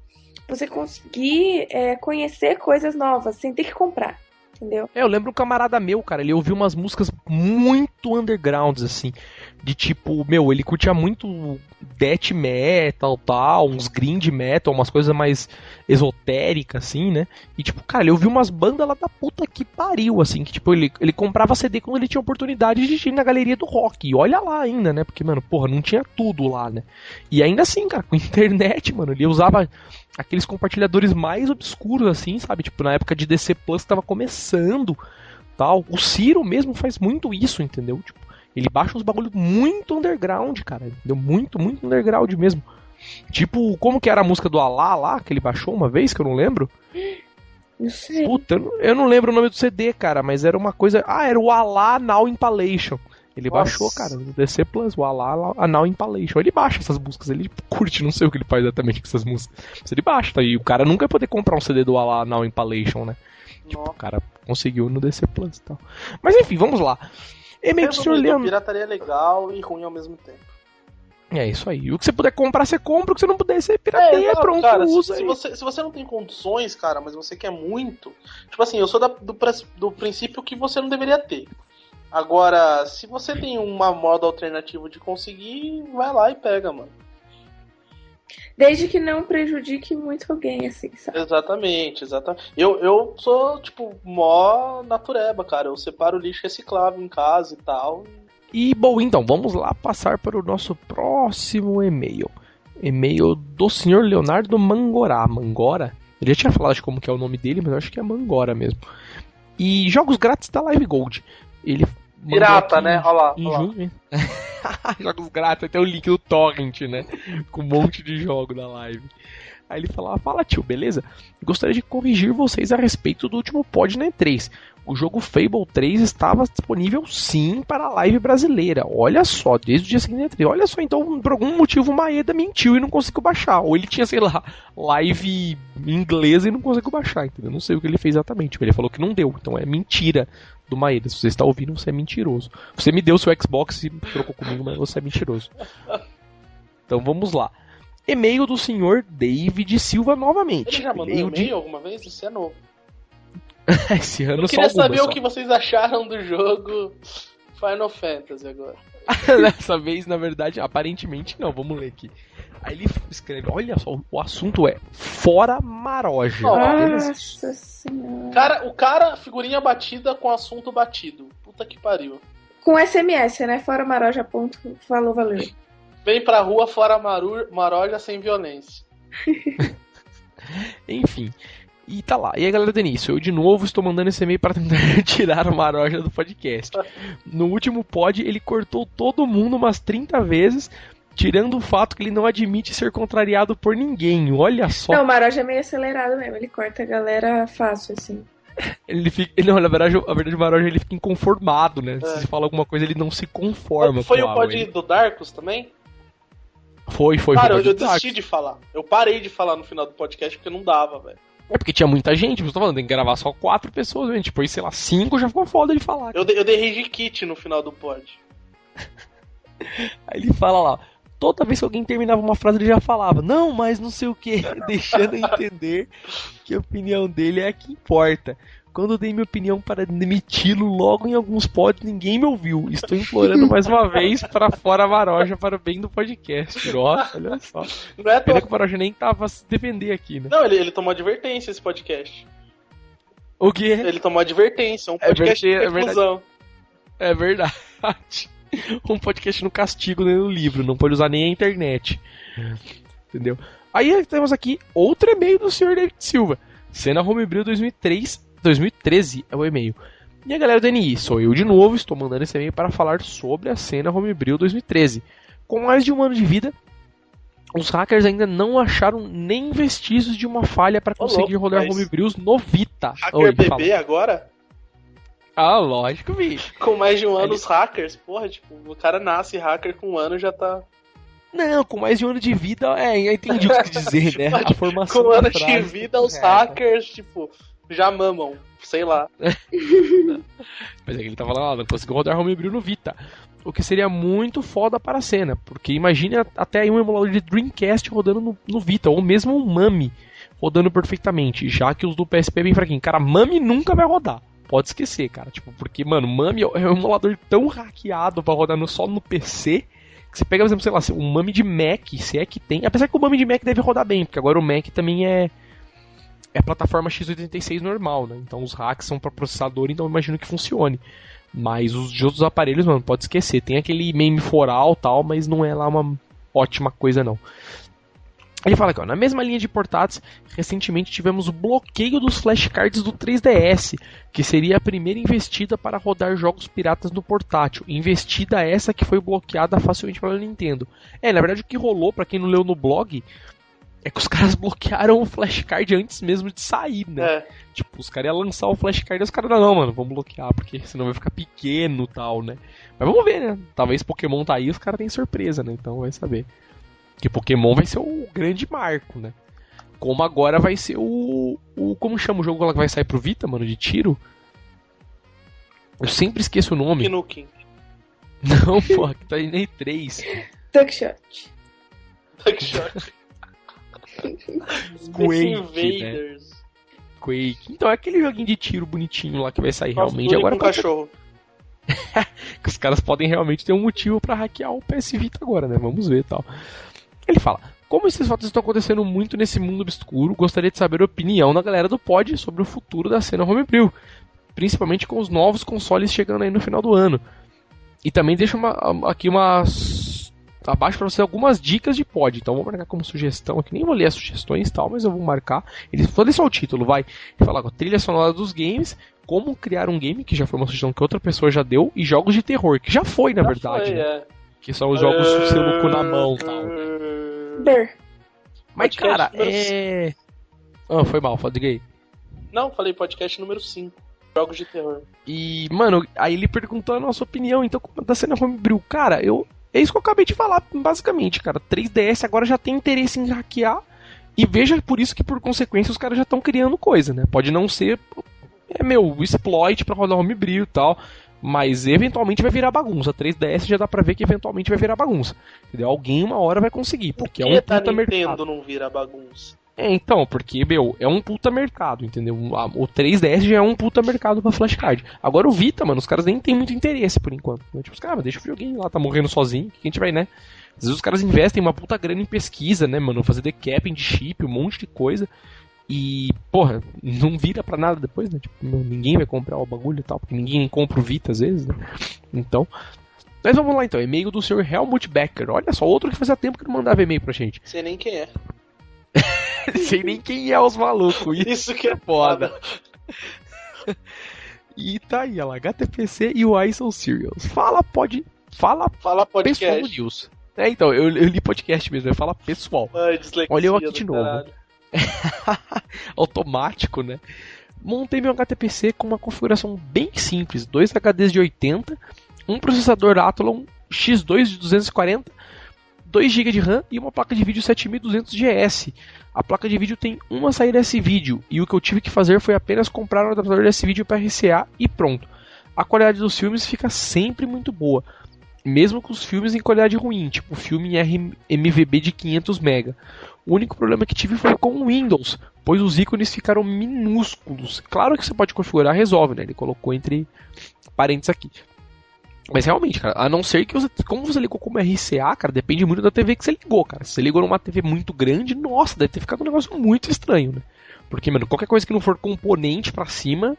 você conseguir é, conhecer coisas novas sem ter que comprar, entendeu? É, eu lembro um camarada meu, cara, ele ouvia umas músicas muito undergrounds, assim. De tipo, meu, ele curtia muito death metal, tal, uns grind metal, umas coisas mais esotéricas, assim, né? E tipo, cara, ele ouvia umas bandas lá da puta que pariu, assim, que tipo, ele, ele comprava CD quando ele tinha oportunidade de ir na galeria do rock. E olha lá ainda, né? Porque, mano, porra, não tinha tudo lá, né? E ainda assim, cara, com internet, mano, ele usava aqueles compartilhadores mais obscuros, assim, sabe? Tipo, na época de DC Plus tava começando, tal. O Ciro mesmo faz muito isso, entendeu? Tipo, ele baixa uns bagulho muito underground, cara. Entendeu? Muito, muito underground mesmo. Tipo, como que era a música do Alá lá, que ele baixou uma vez, que eu não lembro? Não sei. Puta, eu não- eu não lembro o nome do CD, cara, mas era uma coisa. Ah, era o Alá Now Impalation. Ele Nossa. baixou, cara, no DC Plus, o Alá a Now Impalation. Ele baixa essas músicas, ele curte, não sei o que ele faz exatamente com essas músicas. Mas ele baixa, tá? E o cara nunca vai poder comprar um CD do Alá Now Impalation, né? Tipo, Nossa. o cara conseguiu no DC Plus e tal. Mas enfim, vamos lá. E-mail do senhor Resumindo, Leandro. pirataria é legal e ruim ao mesmo tempo. É isso aí. O que você puder comprar, você compra. O que você não puder, você pirateia. exato, pronto, cara, se, usa se aí. você, se você não tem condições, cara, mas você quer muito. Tipo assim, eu sou da- do, do princípio que você não deveria ter. Agora, se você tem uma modo alternativo de conseguir, vai lá e pega, mano. Desde que não prejudique muito alguém, assim, sabe? Exatamente, exatamente. Eu, eu sou, tipo, mó natureba, cara. Eu separo lixo reciclável em casa e tal. E bom, então, vamos lá passar para o nosso próximo e-mail. E-mail do senhor Leonardo Mangorá. Mangora? Ele já tinha falado de como que é o nome dele, mas eu acho que é Mangora mesmo. E jogos grátis da Live Gold. Ele Pirata, né? Olha lá. Em olha lá. jogos grátis, até o link do Torrent, né? Com um monte de jogo da live. Aí ele falava, fala tio, beleza? Gostaria de corrigir vocês a respeito do último pod na E3. O jogo Fable 3 estava disponível sim para a live brasileira. Olha só, desde o dia seguinte da E3. Olha só, então por algum motivo o Maeda mentiu e não conseguiu baixar. Ou ele tinha, sei lá, live inglesa e não conseguiu baixar, entendeu? Não sei o que ele fez exatamente. Ele falou que não deu. Então é mentira do Maeda. Se você está ouvindo, você é mentiroso. Você me deu seu Xbox e trocou comigo, mas você é mentiroso. Então vamos lá. E-mail do senhor David Silva novamente. Ele já mandou e-mail de- alguma vez? Isso é novo. Esse ano Eu só queria saber só. o que vocês acharam do jogo Final Fantasy agora. Dessa vez, na verdade, aparentemente não. Vamos ler aqui. Aí ele escreve: Olha só, o assunto é Fora Maroja. Nossa. Nossa senhora. Cara, o cara, figurinha batida com assunto batido. Puta que pariu. Com SMS, né? Fora Maroja. Ponto. Falou, valeu. Vem pra rua fora maru, maroja sem violência. Enfim. E tá lá. E aí, galera do início, eu de novo estou mandando esse e-mail para tentar tirar o Maroja do podcast. No último pod, ele cortou todo mundo umas 30 vezes, tirando o fato que ele não admite ser contrariado por ninguém. Olha só. Não, o Maroja é meio acelerado mesmo. Ele corta a galera fácil, assim. Ele fica. ele- Não, na verdade, a verdade, o Maroja ele fica inconformado, né? É. Se fala alguma coisa, ele não se conforma. Foi o pod Ele- do Darkus também? Foi, foi, Cara, foi. eu, eu desisti de falar. Eu parei de falar no final do podcast porque não dava, velho. É porque tinha muita gente, eu tô falando, tem que gravar só quatro pessoas, gente. Depois, sei lá, cinco já ficou foda de falar. Eu, eu dei rage kit no final do pod. Aí ele fala lá, toda vez que alguém terminava uma frase ele já falava, não, mas não sei o que, deixando entender que a opinião dele é a que importa. Quando eu dei minha opinião para demiti-lo logo em alguns pods, ninguém me ouviu. Estou implorando mais uma vez para fora a Maroja para o bem do podcast. Nossa, olha só. Não é Pena que o Maroja nem tava a se defender aqui, né? Não, ele, ele tomou advertência esse podcast. O que? Ele tomou advertência, um É podcast verdade, é de verdade. reclusão. É verdade. Um podcast no castigo, nem no livro. Não pode usar nem a internet. Entendeu? Aí temos aqui outro e-mail do Sr. David Silva. Cena Homebrew 2003, 2013 é o e-mail. E a galera do NI, sou eu de novo, estou mandando esse e-mail para falar sobre a cena Homebrew 2013. Com mais de um ano de vida, os hackers ainda não acharam nem vestígios de uma falha para conseguir louco, rodar mas... homebrews no Vita. Hacker Oi, bebê fala. agora? Ah, lógico, bicho. Com mais de um ano, Ele... os hackers, porra, tipo, o cara nasce hacker com um ano já tá. Não, com mais de um ano de vida, é, entendi o que dizer, né? A formação. Com um ano de vida, os é. hackers, tipo, já mamam, sei lá. Mas é que ele tava lá, não conseguiu rodar homebrew no Vita. O que seria muito foda para a cena, porque imagine até aí um emulador de Dreamcast rodando no, no Vita, ou mesmo um Mami rodando perfeitamente, já que os do PSP é bem fraquinho. Cara, Mami nunca vai rodar. Pode esquecer, cara. Tipo, porque, mano, Mami é um emulador tão hackeado para rodar no, só no PC você pega, por exemplo, sei lá, um Mami de Mac, se é que tem. Apesar que o Mami de Mac deve rodar bem, porque agora o Mac também é é plataforma x86 normal, né? Então os hacks são para processador, então eu imagino que funcione. Mas os de outros aparelhos, mano, pode esquecer. Tem aquele meme foral tal, mas não é lá uma ótima coisa não. Ele fala aqui, ó, na mesma linha de portáteis, recentemente tivemos o bloqueio dos flashcards do 3DS, que seria a primeira investida para rodar jogos piratas no portátil. Investida essa que foi bloqueada facilmente pela Nintendo. É, na verdade o que rolou, para quem não leu no blog, é que os caras bloquearam o flashcard antes mesmo de sair, né? É. Tipo, os caras iam lançar o flashcard e os caras, não, mano, vamos bloquear, porque senão vai ficar pequeno e tal, né? Mas vamos ver, né? Talvez Pokémon tá aí e os caras têm surpresa, né? Então vai saber. Que Pokémon vai ser o grande marco, né? Como agora vai ser o. o como chama o jogo que vai sair pro Vita, mano, de tiro? Eu sempre esqueço o nome. Kinukin. Não, pô, que tá nem 3. Duckshot. Duckshot. Quake, Invaders. Né? Quake. Então é aquele joguinho de tiro bonitinho lá que vai sair Nossa, realmente. Agora um cachorro. que os caras podem realmente ter um motivo para hackear o PS Vita agora, né? Vamos ver tal. Ele fala: Como esses fatos estão acontecendo muito nesse mundo obscuro, gostaria de saber a opinião da galera do pod sobre o futuro da cena homebrew, principalmente com os novos consoles chegando aí no final do ano. E também deixa uma, aqui umas abaixo para você algumas dicas de pod. Então vou marcar como sugestão aqui. Nem vou ler as sugestões e tal, mas eu vou marcar. Ele só deixar o título, vai. Falar com a trilha sonora dos games, como criar um game, que já foi uma sugestão que outra pessoa já deu, e jogos de terror, que já foi, na já verdade. Foi, né? é. Que são os jogos uh... seu no cu na mão e tal. Ber. Mas, cara, é. Ah, foi mal, falei gay. Não, falei podcast número 5. Jogos de terror. E, mano, aí ele perguntou a nossa opinião, então, da cena Homebrew. Cara, eu, é isso que eu acabei de falar, basicamente, cara. 3DS agora já tem interesse em hackear. E veja por isso que, por consequência, os caras já estão criando coisa, né? Pode não ser, é meu, exploit para rodar homebrew e tal. Mas eventualmente vai virar bagunça. 3DS já dá pra ver que eventualmente vai virar bagunça. Entendeu? Alguém uma hora vai conseguir. Porque por que é um puta tá Nintendo mercado. não vira bagunça? É, então, porque, meu, é um puta mercado, entendeu? O 3DS já é um puta mercado pra flashcard. Agora o Vita, mano, os caras nem tem muito interesse por enquanto. Né? Tipo, os caras, deixa o videogame lá, tá morrendo sozinho, que a gente vai, né? Às vezes os caras investem uma puta grana em pesquisa, né, mano? Fazer decapping de chip, um monte de coisa. E, porra, não vira pra nada depois, né? Tipo, ninguém vai comprar o bagulho e tal, porque ninguém compra o Vita às vezes, né? Então. Mas vamos lá então, e-mail do Sr. Helmut Becker. Olha só, outro que fazia tempo que não mandava e-mail pra gente. Sei nem quem é. Sei nem quem é os malucos. Isso, Isso que é foda. e tá aí, ela, HTPC e o ISO Serials. Fala, pode. Fala, fala podcast. Pessoal News. É, então, eu, eu li podcast mesmo, fala pessoal. Ai, Olha eu aqui de novo. Automático, né? Montei meu HTPC com uma configuração bem simples: dois HDs de 80, um processador Athlon X2 de 240 2 GB de RAM e uma placa de vídeo 7200 GS. A placa de vídeo tem uma saída S-Video e o que eu tive que fazer foi apenas comprar um adaptador de S-Video para RCA e pronto. A qualidade dos filmes fica sempre muito boa, mesmo com os filmes em qualidade ruim, tipo filme em RMVB de 500 MB. O único problema que tive foi com o Windows, pois os ícones ficaram minúsculos. Claro que você pode configurar, resolve, né? Ele colocou entre parênteses aqui. Mas realmente, cara, a não ser que você. Como você ligou como RCA, cara, depende muito da TV que você ligou, cara. Se você ligou numa TV muito grande, nossa, deve ter ficado um negócio muito estranho, né? Porque, mano, qualquer coisa que não for componente para cima,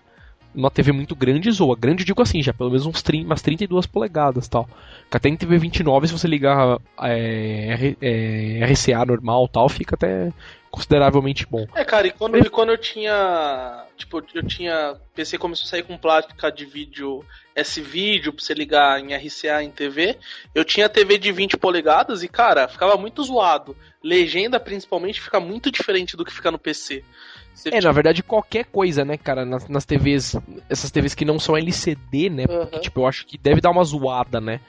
uma TV muito grande zoa. Grande, digo assim, já pelo menos uns 30, umas 32 polegadas tal. Que até em TV 29, se você ligar é, é, RCA normal tal, fica até consideravelmente bom. É, cara, e quando, e quando eu tinha. Tipo, eu tinha. PC começou a sair com placa de vídeo S-Vídeo pra você ligar em RCA em TV. Eu tinha TV de 20 polegadas e, cara, ficava muito zoado. Legenda, principalmente, fica muito diferente do que fica no PC. Você é, na verdade, qualquer coisa, né, cara, nas, nas TVs, essas TVs que não são LCD, né? Porque, uhum. tipo, eu acho que deve dar uma zoada, né?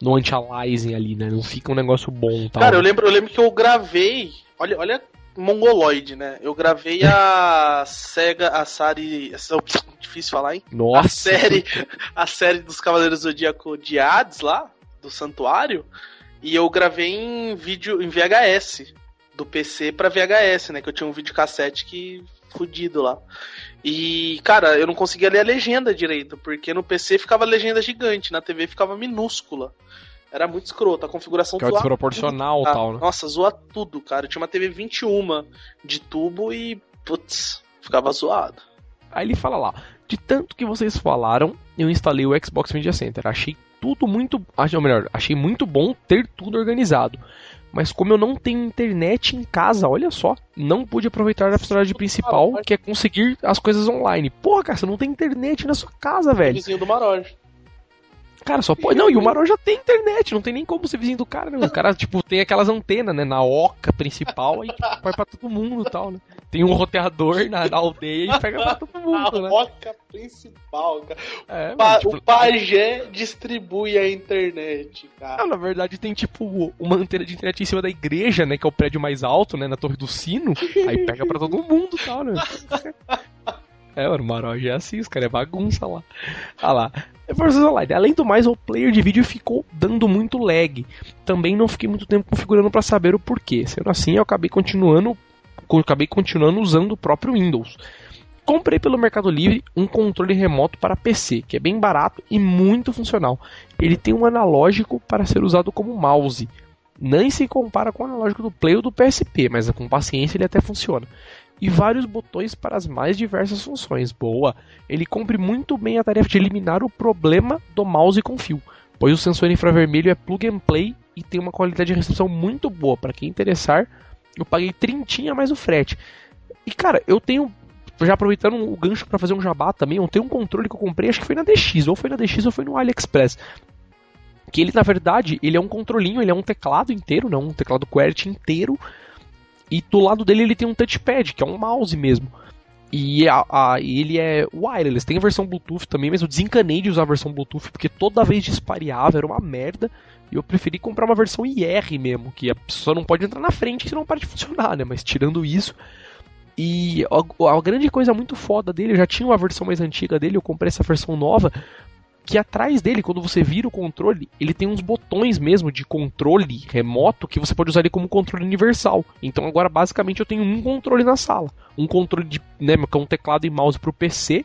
No anti-aliasing ali, né? Não fica um negócio bom tal. Cara, eu lembro, eu lembro que eu gravei. Olha, olha mongoloide, né? Eu gravei a Sega, a série. Difícil falar, hein? Nossa! A série, a série dos Cavaleiros do Zodíaco de Hades lá, do Santuário. E eu gravei em vídeo, em VHS. Do PC pra VHS, né? Que eu tinha um videocassete que. fudido lá. E, cara, eu não conseguia ler a legenda direito, porque no PC ficava legenda gigante, na TV ficava minúscula. Era muito escroto, a configuração que é desproporcional tudo, tal, né? Nossa, zoa tudo, cara. Eu tinha uma TV 21 de tubo e, putz, ficava zoado. Aí ele fala lá, de tanto que vocês falaram, eu instalei o Xbox Media Center. Achei tudo muito, ou melhor, achei muito bom ter tudo organizado. Mas como eu não tenho internet em casa, olha só, não pude aproveitar a funcionalidade principal, que é conseguir as coisas online. Porra, cara, você não tem internet na sua casa, velho. Vizinho do Maroja. Cara, só pode. Não, e o Marão já tem internet, não tem nem como ser vizinho do cara, né? O cara, tipo, tem aquelas antenas, né? Na oca principal, aí vai pra todo mundo e tal, né? Tem um roteador na, na aldeia e pega pra todo mundo, na né? oca principal, cara. É, pa tipo... O pajé distribui a internet, cara. Não, na verdade tem, tipo, uma antena de internet em cima da igreja, né? Que é o prédio mais alto, né? Na Torre do Sino. Aí pega pra todo mundo e tal, né? É, o Maroja é assim, os caras é bagunça lá. Olha lá. Forza Online. Além do mais, o player de vídeo ficou dando muito lag. Também não fiquei muito tempo configurando para saber o porquê. Sendo assim, eu acabei continuando, acabei continuando usando o próprio Windows. Comprei pelo Mercado Livre um controle remoto para PC, que é bem barato e muito funcional. Ele tem um analógico para ser usado como mouse. Nem se compara com o analógico do Play ou do PSP, mas com paciência ele até funciona e vários botões para as mais diversas funções. Boa! Ele cumpre muito bem a tarefa de eliminar o problema do mouse com fio, pois o sensor infravermelho é plug and play e tem uma qualidade de recepção muito boa. Para quem interessar, eu paguei trintinha mais o frete. E cara, eu tenho já aproveitando o gancho para fazer um jabá também, eu tenho um controle que eu comprei, acho que foi na DX, ou foi na DX ou foi no AliExpress. Que ele, na verdade, ele é um controlinho, ele é um teclado inteiro, não, um teclado QWERTY inteiro, e do lado dele ele tem um touchpad, que é um mouse mesmo. E a, a, ele é wireless, tem a versão Bluetooth também, mas eu desencanei de usar a versão Bluetooth porque toda vez dispareava, era uma merda. E eu preferi comprar uma versão IR mesmo, que a pessoa não pode entrar na frente senão para de funcionar, né? Mas tirando isso. E a, a, grande coisa muito foda dele, eu já tinha uma versão mais antiga dele, eu comprei essa versão nova, que atrás dele, quando você vira o controle, ele tem uns botões mesmo de controle remoto que você pode usar ele como controle universal. Então agora basicamente eu tenho um controle na sala, um controle de, né, que é um teclado e mouse pro PC,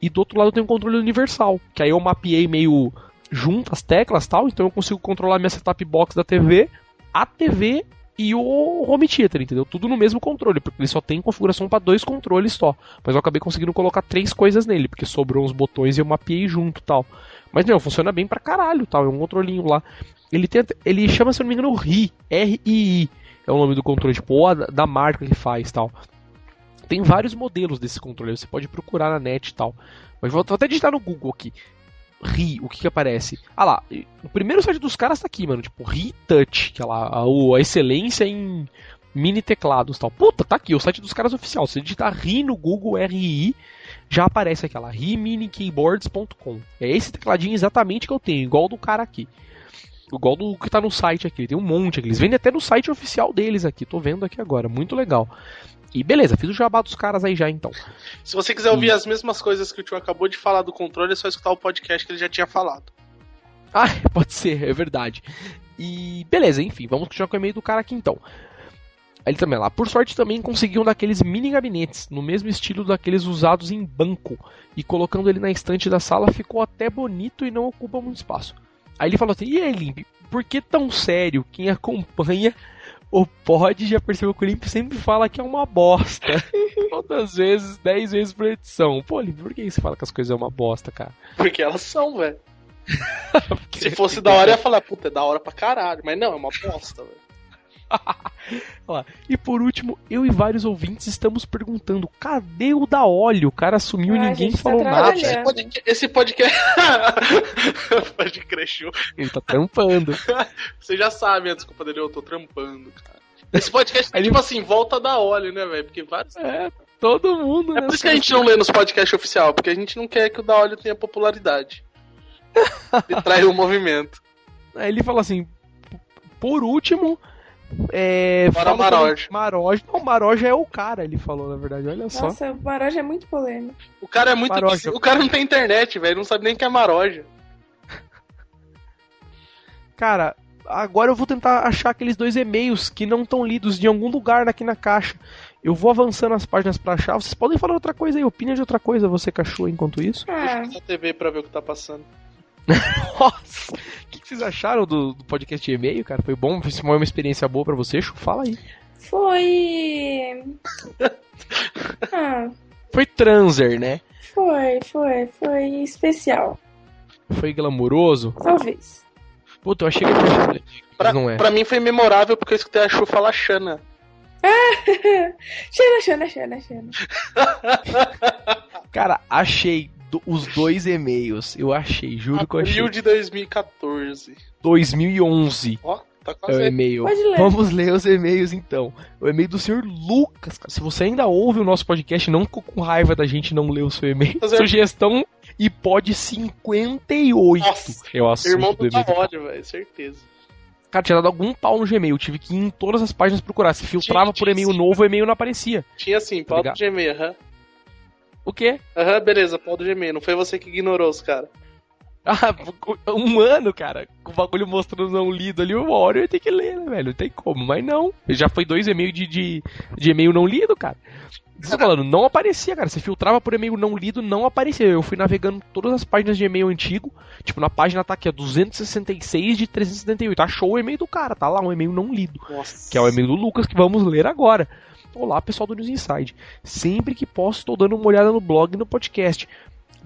e do outro lado eu tenho um controle universal, que aí eu mapeei meio junto as teclas tal, então eu consigo controlar minha setup box da TV, a TV e o home theater, entendeu? Tudo no mesmo controle, porque ele só tem configuração para dois controles só. Mas eu acabei conseguindo colocar três coisas nele, porque sobrou uns botões e eu mapeei junto tal. Mas não, funciona bem pra caralho tal, é um controlinho lá. Ele tem, ele chama, se eu não me engano, RI, R-I-I, é o nome do controle, tipo, ou a, da marca que faz tal. Tem vários modelos desse controle, você pode procurar na net e tal. Mas vou, vou até digitar no Google aqui. Ri, o que que aparece? Ah lá, o primeiro site dos caras tá aqui, mano, tipo Ri Touch, que é lá, a, a excelência em mini teclados tal. Puta, tá aqui, o site dos caras oficial. Se digitar Ri no Google RI, já aparece aquela rimini-keyboards.com. É esse tecladinho exatamente que eu tenho, igual do cara aqui. Igual do que tá no site aqui, tem um monte aqui. Eles vendem até no site oficial deles aqui, tô vendo aqui agora, muito legal. E beleza, fiz o jabá dos caras aí já então. Se você quiser ouvir e... as mesmas coisas que o tio acabou de falar do controle, é só escutar o podcast que ele já tinha falado. Ah, pode ser, é verdade. E beleza, enfim, vamos continuar com o e-mail do cara aqui então. Ele também lá. Por sorte também consegui um daqueles mini gabinetes, no mesmo estilo daqueles usados em banco. E colocando ele na estante da sala ficou até bonito e não ocupa muito espaço. Aí ele falou assim: E aí, Limp, por que tão sério? Quem acompanha o Pod já percebeu que o Limp sempre fala que é uma bosta. Todas as vezes, 10 vezes por edição. Pô, Limp, por que você fala que as coisas é uma bosta, cara? Porque elas são, velho. Se fosse da hora, eu ia falar, puta, é da hora pra caralho. Mas não, é uma bosta, velho. E por último, eu e vários ouvintes estamos perguntando: cadê o da óleo? O cara sumiu e Ah, ninguém tá falou nada. Esse podcast. Esse podcast... Pode crer. Ele tá trampando. Você já sabe a desculpa dele, eu tô trampando, cara. Esse podcast é Aí tipo ele- assim, volta da óleo, né, velho? Porque vários. É, todo mundo, É né? por isso que a gente não lê nos podcasts oficial, porque a gente não quer que o da óleo tenha popularidade. E trai o movimento. Aí ele fala assim: por último. É, Fora também- Maroja. Não, Maroja é o cara, ele falou, na verdade. Olha só. Nossa, o Maroja é muito polêmico. O cara é muito. Maroja. O cara não tem internet, velho. Não sabe nem que é maroja. Cara, agora eu vou tentar achar aqueles dois e-mails que não estão lidos de algum lugar aqui na caixa. Eu vou avançando as páginas pra achar. Vocês podem falar outra coisa aí, opina de outra coisa, você cachorro, enquanto isso. Ah, Deixa eu TV pra ver o que tá passando. Nossa! O que, que vocês acharam do, do podcast de e-mail, cara? Foi bom? Foi uma experiência boa pra você? Chu? Fala aí. foi. Ah, Foi transer, né? foi, foi, foi especial. Foi glamouroso? Talvez. Puta, eu achei que era Pra, não é. pra mim foi memorável porque eu escutei a Chu falar Xana. Xana, Xana, Xana, Xana. Cara, achei do- os dois e-mails. Eu achei, juro que eu achei. Abril de 2014. 2011 Ó, tá é o e-mail. Pode ler. Vamos ler os e-mails então. O e-mail do senhor Lucas. cara. Se você ainda ouve o nosso podcast, não ficou com raiva da gente não ler o seu e-mail. Fazer- Sugestão e pode 58. Nossa, é o assunto Irmão do do velho, certeza. Cara, tinha dado algum pau no Gmail. Tive que ir em todas as páginas procurar. Se filtrava Tinha- por e-mail sim. novo, o e-mail não aparecia. Tinha assim, Tá pau do ligado? Gmail, aham. O quê? Aham, beleza, pau do Gmail. Não foi você que ignorou os caras. Ah, um ano, cara, com o bagulho mostrando não lido ali, uma hora eu ia ter que ler, né, velho? Não tem como, mas não. Já foi dois e-mails de, de, de e-mail não lido, cara. Você tá falando, não aparecia, cara. Você filtrava por e-mail não lido, não aparecia. Eu fui navegando todas as páginas de e-mail antigo. Tipo, na página tá aqui, ó, 266 de 378. Achou o e-mail do cara, tá lá, um e-mail não lido. Nossa. Que é o e-mail do Lucas que vamos ler agora. Olá, pessoal do News Inside. Sempre que posso, estou dando uma olhada no blog e no podcast.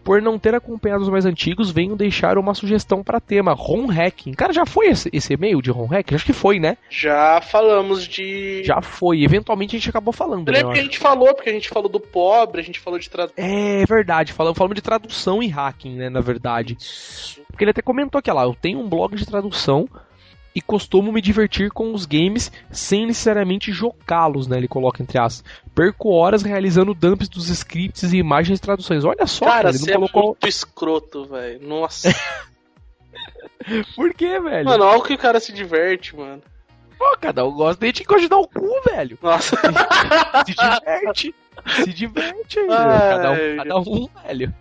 Por não ter acompanhado os mais antigos, venho deixar uma sugestão para tema: ROM hacking. Cara, já foi esse, esse e-mail de ROM hacking? Acho que foi, né? Já falamos de. Já foi. Eventualmente a gente acabou falando. Eu Né, lembro eu que a gente falou, porque a gente falou do pobre, a gente falou de tradução. É verdade, falamos, falamos de tradução e hacking, né? Na verdade. Porque ele até comentou aqui, lá, eu tenho um blog de tradução e costumo me divertir com os games sem necessariamente jogá-los, né? Ele coloca entre aspas. Perco horas realizando dumps dos scripts e imagens de traduções. Olha só, Cara, cara, ele você não é colocou. muito escroto, velho. Nossa. Por quê, velho? mano, olha o que o cara se diverte, mano. Pô, cada um gosta de gente que gosta de dar o cu, velho. Nossa. Se diverte. Se diverte aí, cada um, cada um, velho.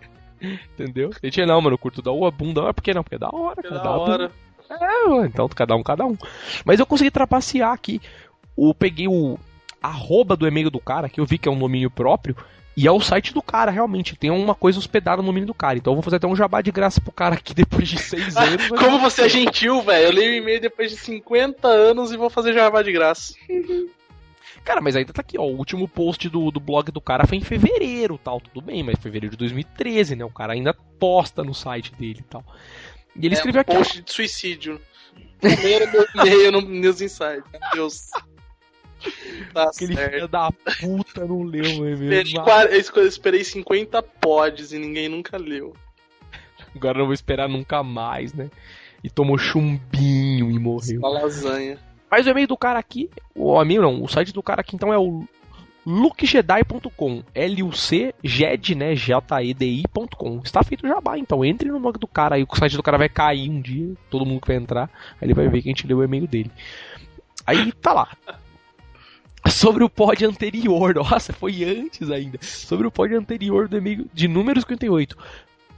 Entendeu? Gente, não, mano, eu curto dar o bundão, é porque não, porque é da hora, Que cara. da dá a bunda. É, então cada um, cada um. Mas eu consegui trapacear aqui. Eu peguei o arroba do e-mail do cara, que eu vi que é um domínio próprio, e é o site do cara, realmente. Tem uma coisa hospedada no domínio do cara. Então eu vou fazer até um jabá de graça pro cara aqui depois de seis anos. mas- Como você é gentil, velho. Eu leio o e-mail depois de 50 anos e vou fazer jabá de graça. Cara, mas ainda tá aqui, ó. O último post do, do blog do cara foi em fevereiro tal. Tudo bem, mas fevereiro de 2013, né? O cara ainda posta no site dele e tal. E ele escreveu é um aqui, post de suicídio. Primeiro meu e-mail no News Inside. Meu Deus. Tá Aquele certo. filho da puta não leu o e-mail. Esperei, eu esperei 50 pods e ninguém nunca leu. Agora eu não vou esperar nunca mais, né? E tomou chumbinho e morreu. Uma lasanha. Mas o e-mail do cara aqui, o e-mail não, o site do cara aqui então é o lucjedi.com, L-U-C-G-E-D, né, J-E-D-I.com. Está feito o jabá, então entre no blog do cara aí, o site do cara vai cair um dia, todo mundo que vai entrar, aí ele vai ver que a gente leu o e-mail dele. Aí tá lá. Sobre o pod anterior, nossa, foi antes ainda. Sobre o pod anterior do e-mail de número 58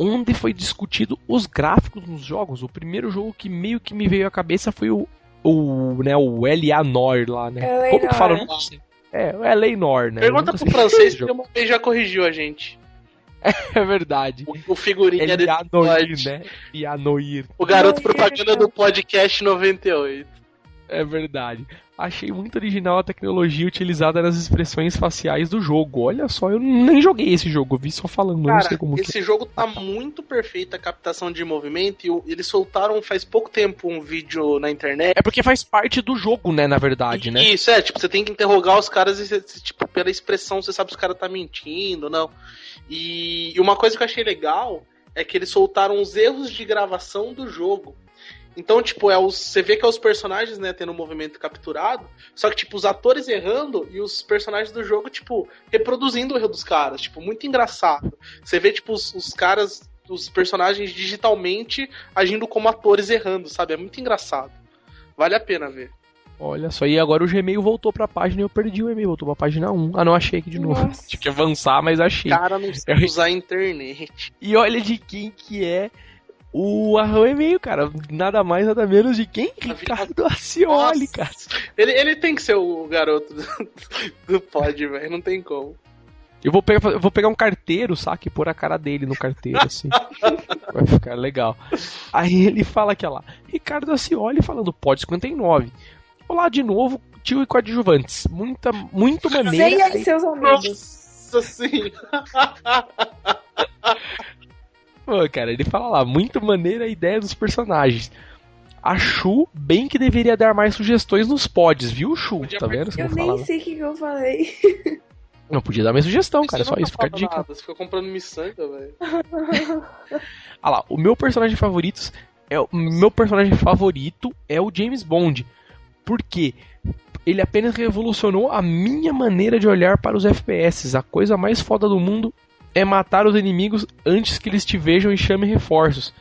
onde foi discutido os gráficos nos jogos. O primeiro jogo que meio que me veio à cabeça foi o, o, né, o L.A. Nor lá, né? L.A. Como que fala? Nor. Eu É, o L.A. Nor, né? Pergunta pro francês, porque uma vez já corrigiu a gente. É verdade. O, o figurinha dele. L.A. Noir, né? L.A. Noir. O garoto propaganda cara. do podcast 98. É verdade. Achei muito original a tecnologia utilizada nas expressões faciais do jogo. Olha só, eu nem joguei esse jogo, eu vi só falando, Cara, não sei como esse que. jogo tá muito perfeito a captação de movimento e eles soltaram faz pouco tempo um vídeo na internet. É porque faz parte do jogo, né, na verdade, né? Isso, é, tipo, você tem que interrogar os caras e, tipo, pela expressão você sabe se o cara tá mentindo não. E, e uma coisa que eu achei legal é que eles soltaram os erros de gravação do jogo. Então, tipo, é os, você vê que é os personagens, né, tendo o movimento capturado, só que, tipo, os atores errando e os personagens do jogo, tipo, reproduzindo o erro dos caras. Tipo, muito engraçado. Você vê, tipo, os, os caras, os personagens digitalmente agindo como atores errando, sabe? É muito engraçado. Vale a pena ver. Olha só, e agora o Gmail voltou pra página e eu perdi o e-mail, voltou pra página 1. Ah, não, achei aqui de novo. Nossa. Tive que avançar, mas achei. cara não sabe usar a internet. E olha de quem que é o, o e-mail, cara. Nada mais, nada menos de quem? Ricardo Acioli, Nossa. cara. Ele, ele tem que ser o garoto do, do pod, velho. Não tem como. Eu vou pegar, eu vou pegar um carteiro, saca? E pôr a cara dele no carteiro, assim. Vai ficar legal. Aí ele fala aqui, ó lá. Ricardo Acioli falando pod 59. Olá de novo, tio e coadjuvantes. Muita, muito maneira. Venha e seus amigos. Nossa sim. Pô, cara, ele fala lá, muito maneira a ideia dos personagens. A Chu, bem que deveria dar mais sugestões nos pods, viu, Chu? Podia Tá vendo? Eu não, nem sei o que, que eu falei. não podia dar mais sugestão, cara. Você Só isso, fica a dica. nada, Você fica comprando miçanga, velho. Ah lá, o meu personagem favorito é o meu personagem favorito é o James Bond. Por quê? Ele apenas revolucionou a minha maneira de olhar para os FPS. A coisa mais foda do mundo é matar os inimigos antes que eles te vejam e chamem reforços.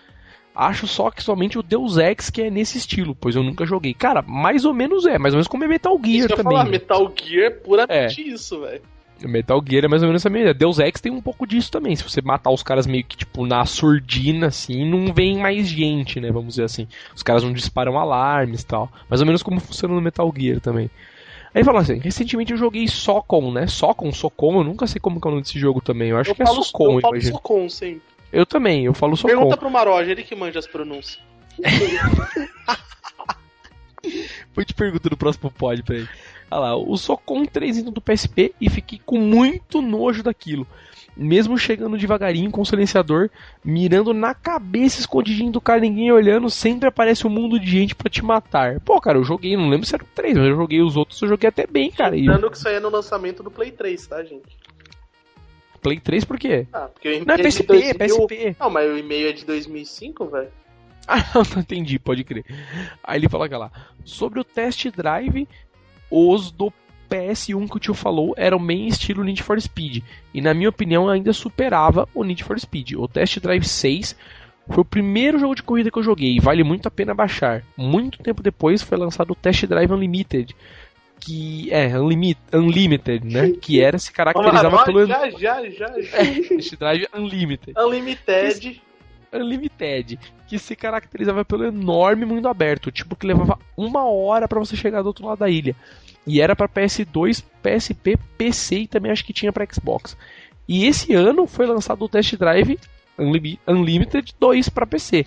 Acho só que somente o Deus Ex que é nesse estilo, pois eu nunca joguei. Cara, mais ou menos é, mais ou menos como é Metal Gear Isso que eu também. falar, Metal Gear é puramente isso, velho. Metal Gear é mais ou menos essa mesma ideia. Deus Ex tem um pouco disso também. Se você matar os caras meio que, tipo, na surdina, assim, não vem mais gente, né? Vamos dizer assim. Os caras não disparam alarmes e tal. Mais ou menos como funciona no Metal Gear também. Aí fala assim, recentemente eu joguei Socom, né? Socom, Socom, eu nunca sei como é o nome desse jogo também. Eu acho Eu que é falo, Socom, eu falo. Socom sempre. Eu também, eu falo Socom. Pergunta pro Maroja, ele que manja as pronúncias. Depois te pergunto no próximo pod pra ele. Olha lá, o Socom 3 indo do PSP e fiquei com muito nojo daquilo. Mesmo chegando devagarinho com o silenciador, mirando na cabeça escondidinho do cara, ninguém olhando, sempre aparece um mundo de gente pra te matar. Pô, cara, eu joguei, não lembro se era o 3, mas eu joguei os outros, eu joguei até bem, cara. E Lembrando que isso aí é no lançamento do Play 3, tá, gente? Play 3 por quê? Ah, porque o e-mail Não, é de PSP, 2000 PSP. Não, mas o e-mail é de 2005, velho. Ah, não entendi, pode crer. Aí ele fala aqui lá. Sobre o test drive, os do PS1 que o tio falou eram bem estilo Need for Speed. E na minha opinião ainda superava o Need for Speed. O test drive 6 foi o primeiro jogo de corrida que eu joguei e vale muito a pena baixar. Muito tempo depois foi lançado o Test Drive Unlimited. Que é Unlimited, Unlimited né? Que era se caracterizava pelo Já, já, já, já. Test Drive Unlimited. Unlimited. Unlimited, que se caracterizava pelo enorme mundo aberto, tipo que levava uma hora pra você chegar do outro lado da ilha. E era pra PS2, PSP, PC e também acho que tinha pra Xbox. E esse ano foi lançado o Test Drive Unlimi- Unlimited 2 pra PC.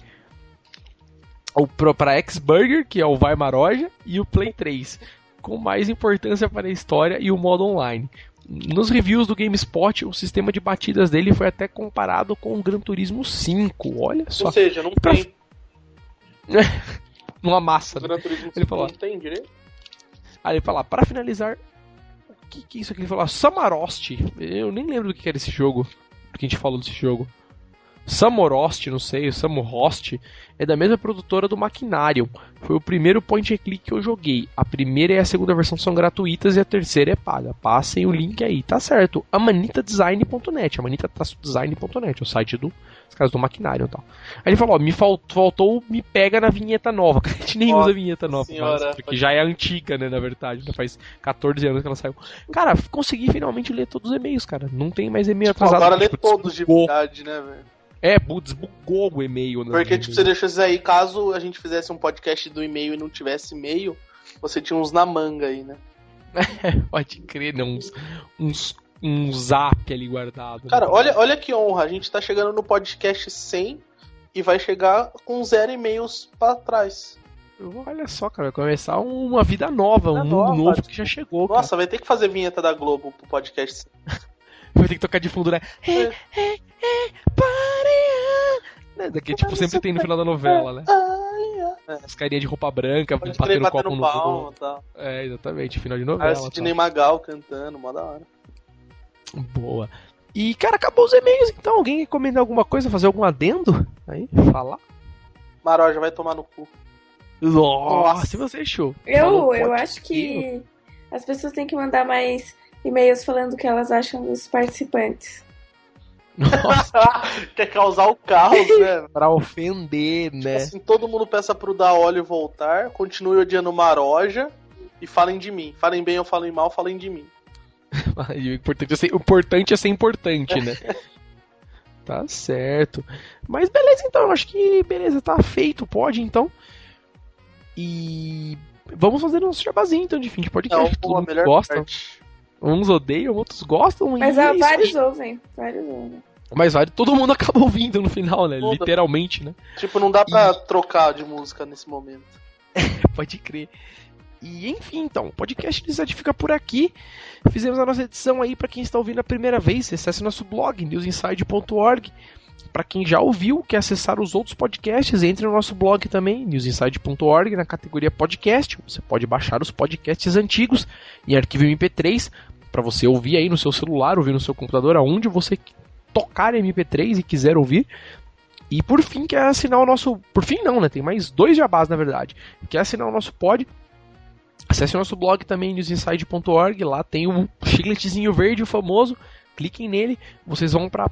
O pra X-Burger, que é o Vai Maroja, e o Play 3, com mais importância para a história e o modo online. Nos reviews do GameSpot, o sistema de batidas dele foi até comparado com o Gran Turismo 5. Olha só, Ou seja, não pra- tem. numa massa. O né? Gran Turismo Ele 5 falou. não tem direito. Aí ele fala, para finalizar, o que, que é isso aqui? Ele falou, Samarost. Eu nem lembro do que era esse jogo, do que a gente falou desse jogo. Samorost, não sei, Samorost, é da mesma produtora do Maquinarium. Foi o primeiro point and click que eu joguei. A primeira e a segunda versão são gratuitas e a terceira é paga. Passem o link aí, tá certo. amanitadesign.net, amanita-design.net, o site do, dos caras do Maquinarium e tal. Aí ele falou, ó, me fal- faltou, me pega na vinheta nova, que a gente nem Nossa usa vinheta nova, senhora, porque já é antiga, né, na verdade, já faz 14 anos que ela saiu. Cara, consegui finalmente ler todos os e-mails, cara. Não tem mais e-mail Tipo, atrasado. agora lê tipo, todos de verdade, né, velho? É, bu- desbugou o e-mail. né, Porque, tipo, você deixou isso aí, caso a gente fizesse um podcast do e-mail e não tivesse e-mail, você tinha uns na manga aí, né? Pode crer, né? Uns, uns, um zap ali guardado. né? Cara, olha, olha que honra, a gente tá chegando no podcast 100 e vai chegar com zero e-mails pra trás. Olha só, cara, vai começar uma vida nova, Vida um mundo novo que já chegou. cara. Nossa, vai ter que fazer vinheta da Globo pro podcast. Vai ter que tocar de fundo, né? É. É, é, é, pareia. Né, Daqui, tipo, sempre tem no final da novela, né? As carinhas de roupa branca, Pode batendo copo batendo no palma tal. É, exatamente, final de novela. o Sidney Magal cantando, mó da hora. Boa. E, cara, acabou os e-mails, então. Alguém quer comentar alguma coisa, fazer algum adendo? Aí, falar? Maroja vai tomar no cu. Nossa, se você show. Eu, eu acho que as pessoas têm que mandar mais e-mails falando o que elas acham dos participantes. Nossa, Quer causar o caos, né? pra ofender, né? Assim, todo mundo peça pro da óleo voltar, continue odiando Maroja e falem de mim. Falem bem ou falem mal, falem de mim. E o importante é ser, o importante é ser importante, né? tá certo. Mas beleza, então. Eu acho que beleza, tá feito. Pode, então. E vamos fazer nosso jabazinho, então, de fim de podcast. Não, Todo pô, a mundo melhor gosta. parte. Uns odeiam, outros gostam. Mas e ah, é isso vários ouvem, vários ouvem. Mas vale, todo mundo acaba ouvindo no final, né? Todo. Literalmente, né? Tipo, não dá pra trocar de música nesse momento. Pode crer. E enfim, então, o podcast Newside fica por aqui. Fizemos a nossa edição aí para quem está ouvindo a primeira vez. Acesse nosso blog, newsinside.org. Para quem já ouviu, quer acessar os outros podcasts, entre no nosso blog também, newsinside.org, na categoria podcast. Você pode baixar os podcasts antigos em arquivo MP3 para você ouvir aí no seu celular, ouvir no seu computador, aonde você tocar MP3 e quiser ouvir. E por fim, quer assinar o nosso. Por fim, não, né? Tem mais dois jabás, na verdade. Quer assinar o nosso pod? Acesse o nosso blog também, newsinside.org. Lá tem o chicletezinho verde, o famoso. Cliquem nele, vocês vão para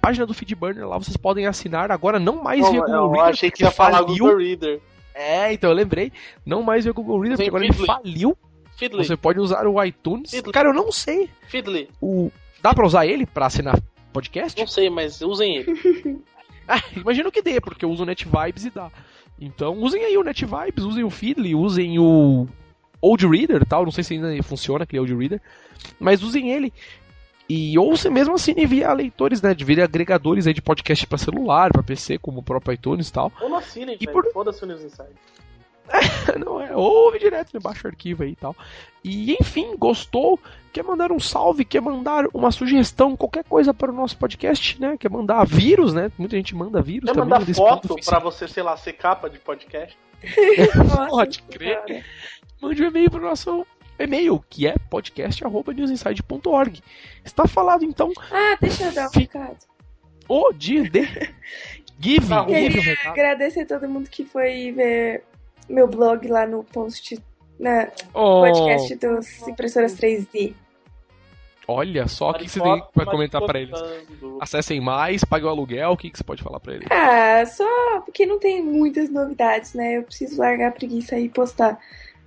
página do Feedburner. Lá vocês podem assinar. Agora não mais via Não, Google eu Reader. achei que ia falar faliu. Google Reader. É, então eu lembrei. Não mais via Google Reader, Tem porque agora ele faliu. Fiddly, Você pode usar o iTunes. Feedly. Cara, eu não sei. Fiddly. O... Dá pra usar ele pra assinar podcast? Não sei, mas usem ele. Ah, imagino que dê, porque eu uso o NetVibes e dá. Então usem aí o NetVibes, usem o Feedly, usem o Old Reader tal. Não sei se ainda funciona aquele Old Reader. Mas usem ele. E ou você mesmo assine via leitores, né? De via agregadores aí de podcast pra celular, pra PC, como o próprio iTunes e tal. Ou não assinem, E por- Foda-se o News Inside. Não é, ouve direto, né? baixa o arquivo aí e tal. E enfim, gostou? Quer mandar um salve? Quer mandar uma sugestão? Qualquer coisa para o nosso podcast, né? Quer mandar vírus, né? Muita gente manda vírus Quer também. mandar foto pra você, sei lá, ser capa de podcast? Pode crer. mande um e-mail para o nosso e-mail, que é podcast.newsinside.org. Está falado então Ah, deixa eu dar um recado. o dia de Give. Tá, Give um recado. agradecer a todo mundo que foi ver meu blog lá no post, na Oh, podcast dos impressoras 3D. olha só, o que, que você tem para comentar para eles? Acessem mais, paguem o aluguel, o que, que você pode falar para eles? Ah, só porque não tem muitas novidades, né? Eu preciso largar a preguiça e postar.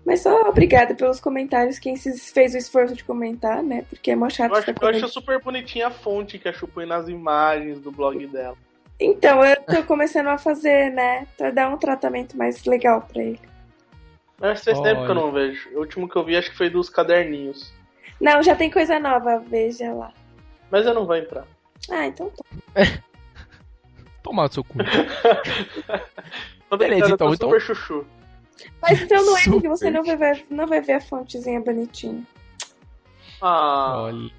Mas só obrigada pelos comentários, quem se fez o esforço de comentar, né? Porque é mó chato Eu acho, eu acho super bonitinha a fonte que a Chu põe nas imagens do blog dela. Então, eu tô começando a fazer, né? Pra dar um tratamento mais legal pra ele. Mas faz tempo que eu Olha. não vejo. O último que eu vi acho que foi dos caderninhos. Não, já tem coisa nova, veja lá. Mas eu não vou entrar. Ah, então tá. Tomar do seu cu. Beleza, então, tô então- super chuchu. Mas então não é porque você não vai ver, não vai ver a fontezinha bonitinha. Ah, Olha.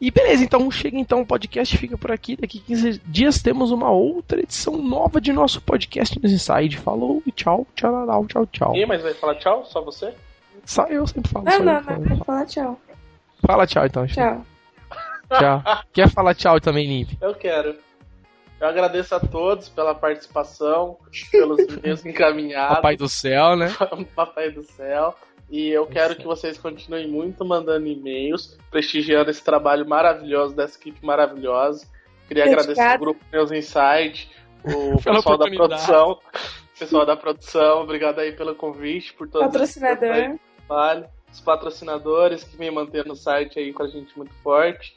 E beleza, então chega então o podcast, fica por aqui. Daqui 15 dias temos uma outra edição nova de nosso podcast News Inside. Falou e tchau, tchau, tchau, tchau. ninguém mais vai falar tchau? Só você? Só eu sempre falo. Não, eu não, falo. não. Vou falar tchau. Fala tchau então. Tchau. Tchau. Quer falar tchau também, Nimp? Eu quero. Eu agradeço a todos pela participação, pelos e-mails encaminhados. Papai do céu, né? Papai do céu. E eu quero que vocês continuem muito mandando e-mails, prestigiando esse trabalho maravilhoso dessa equipe maravilhosa. Queria Dedicado. agradecer o grupo Meus Insight, o pessoal da produção. Pessoal da produção, obrigado aí pelo convite, por todo Patrocinador. trabalho. Os patrocinadores que vem mantendo o site aí com a gente muito forte.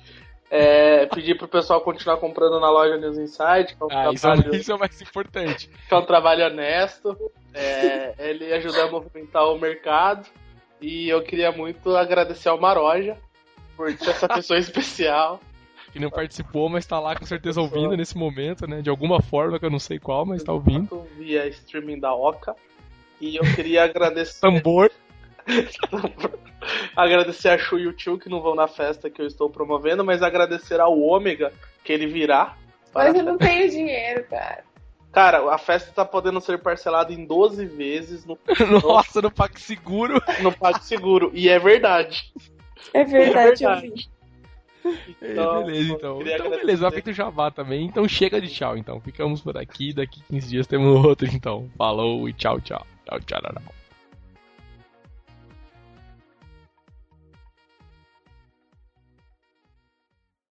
É, pedir pro pessoal continuar comprando na loja News Insight, que é um Ah, isso, é, trabalho isso é o mais importante. que é um trabalho honesto. É, ele ajuda a movimentar o mercado. E eu queria muito agradecer ao Maroja por ser essa pessoa especial. que não participou, mas tá lá com certeza ouvindo nesse momento, né? De alguma forma que eu não sei qual, mas tá ouvindo. Via streaming da Oca. E eu queria agradecer. Tambor. agradecer a Chu e o Tio que não vão na festa que eu estou promovendo, mas agradecer ao Ômega que ele virá. Mas eu não tenho dinheiro, cara. Cara, a festa tá podendo ser parcelada em 12 vezes no. Nossa, no PagSeguro. No PagSeguro. E é verdade. É verdade, é verdade. Então, beleza, então. Então, beleza, vai feito o Jabá também. Então chega de tchau, então. Ficamos por aqui. Daqui 15 dias temos outro, então. Falou e tchau, tchau. Tchau, tchau, tchau.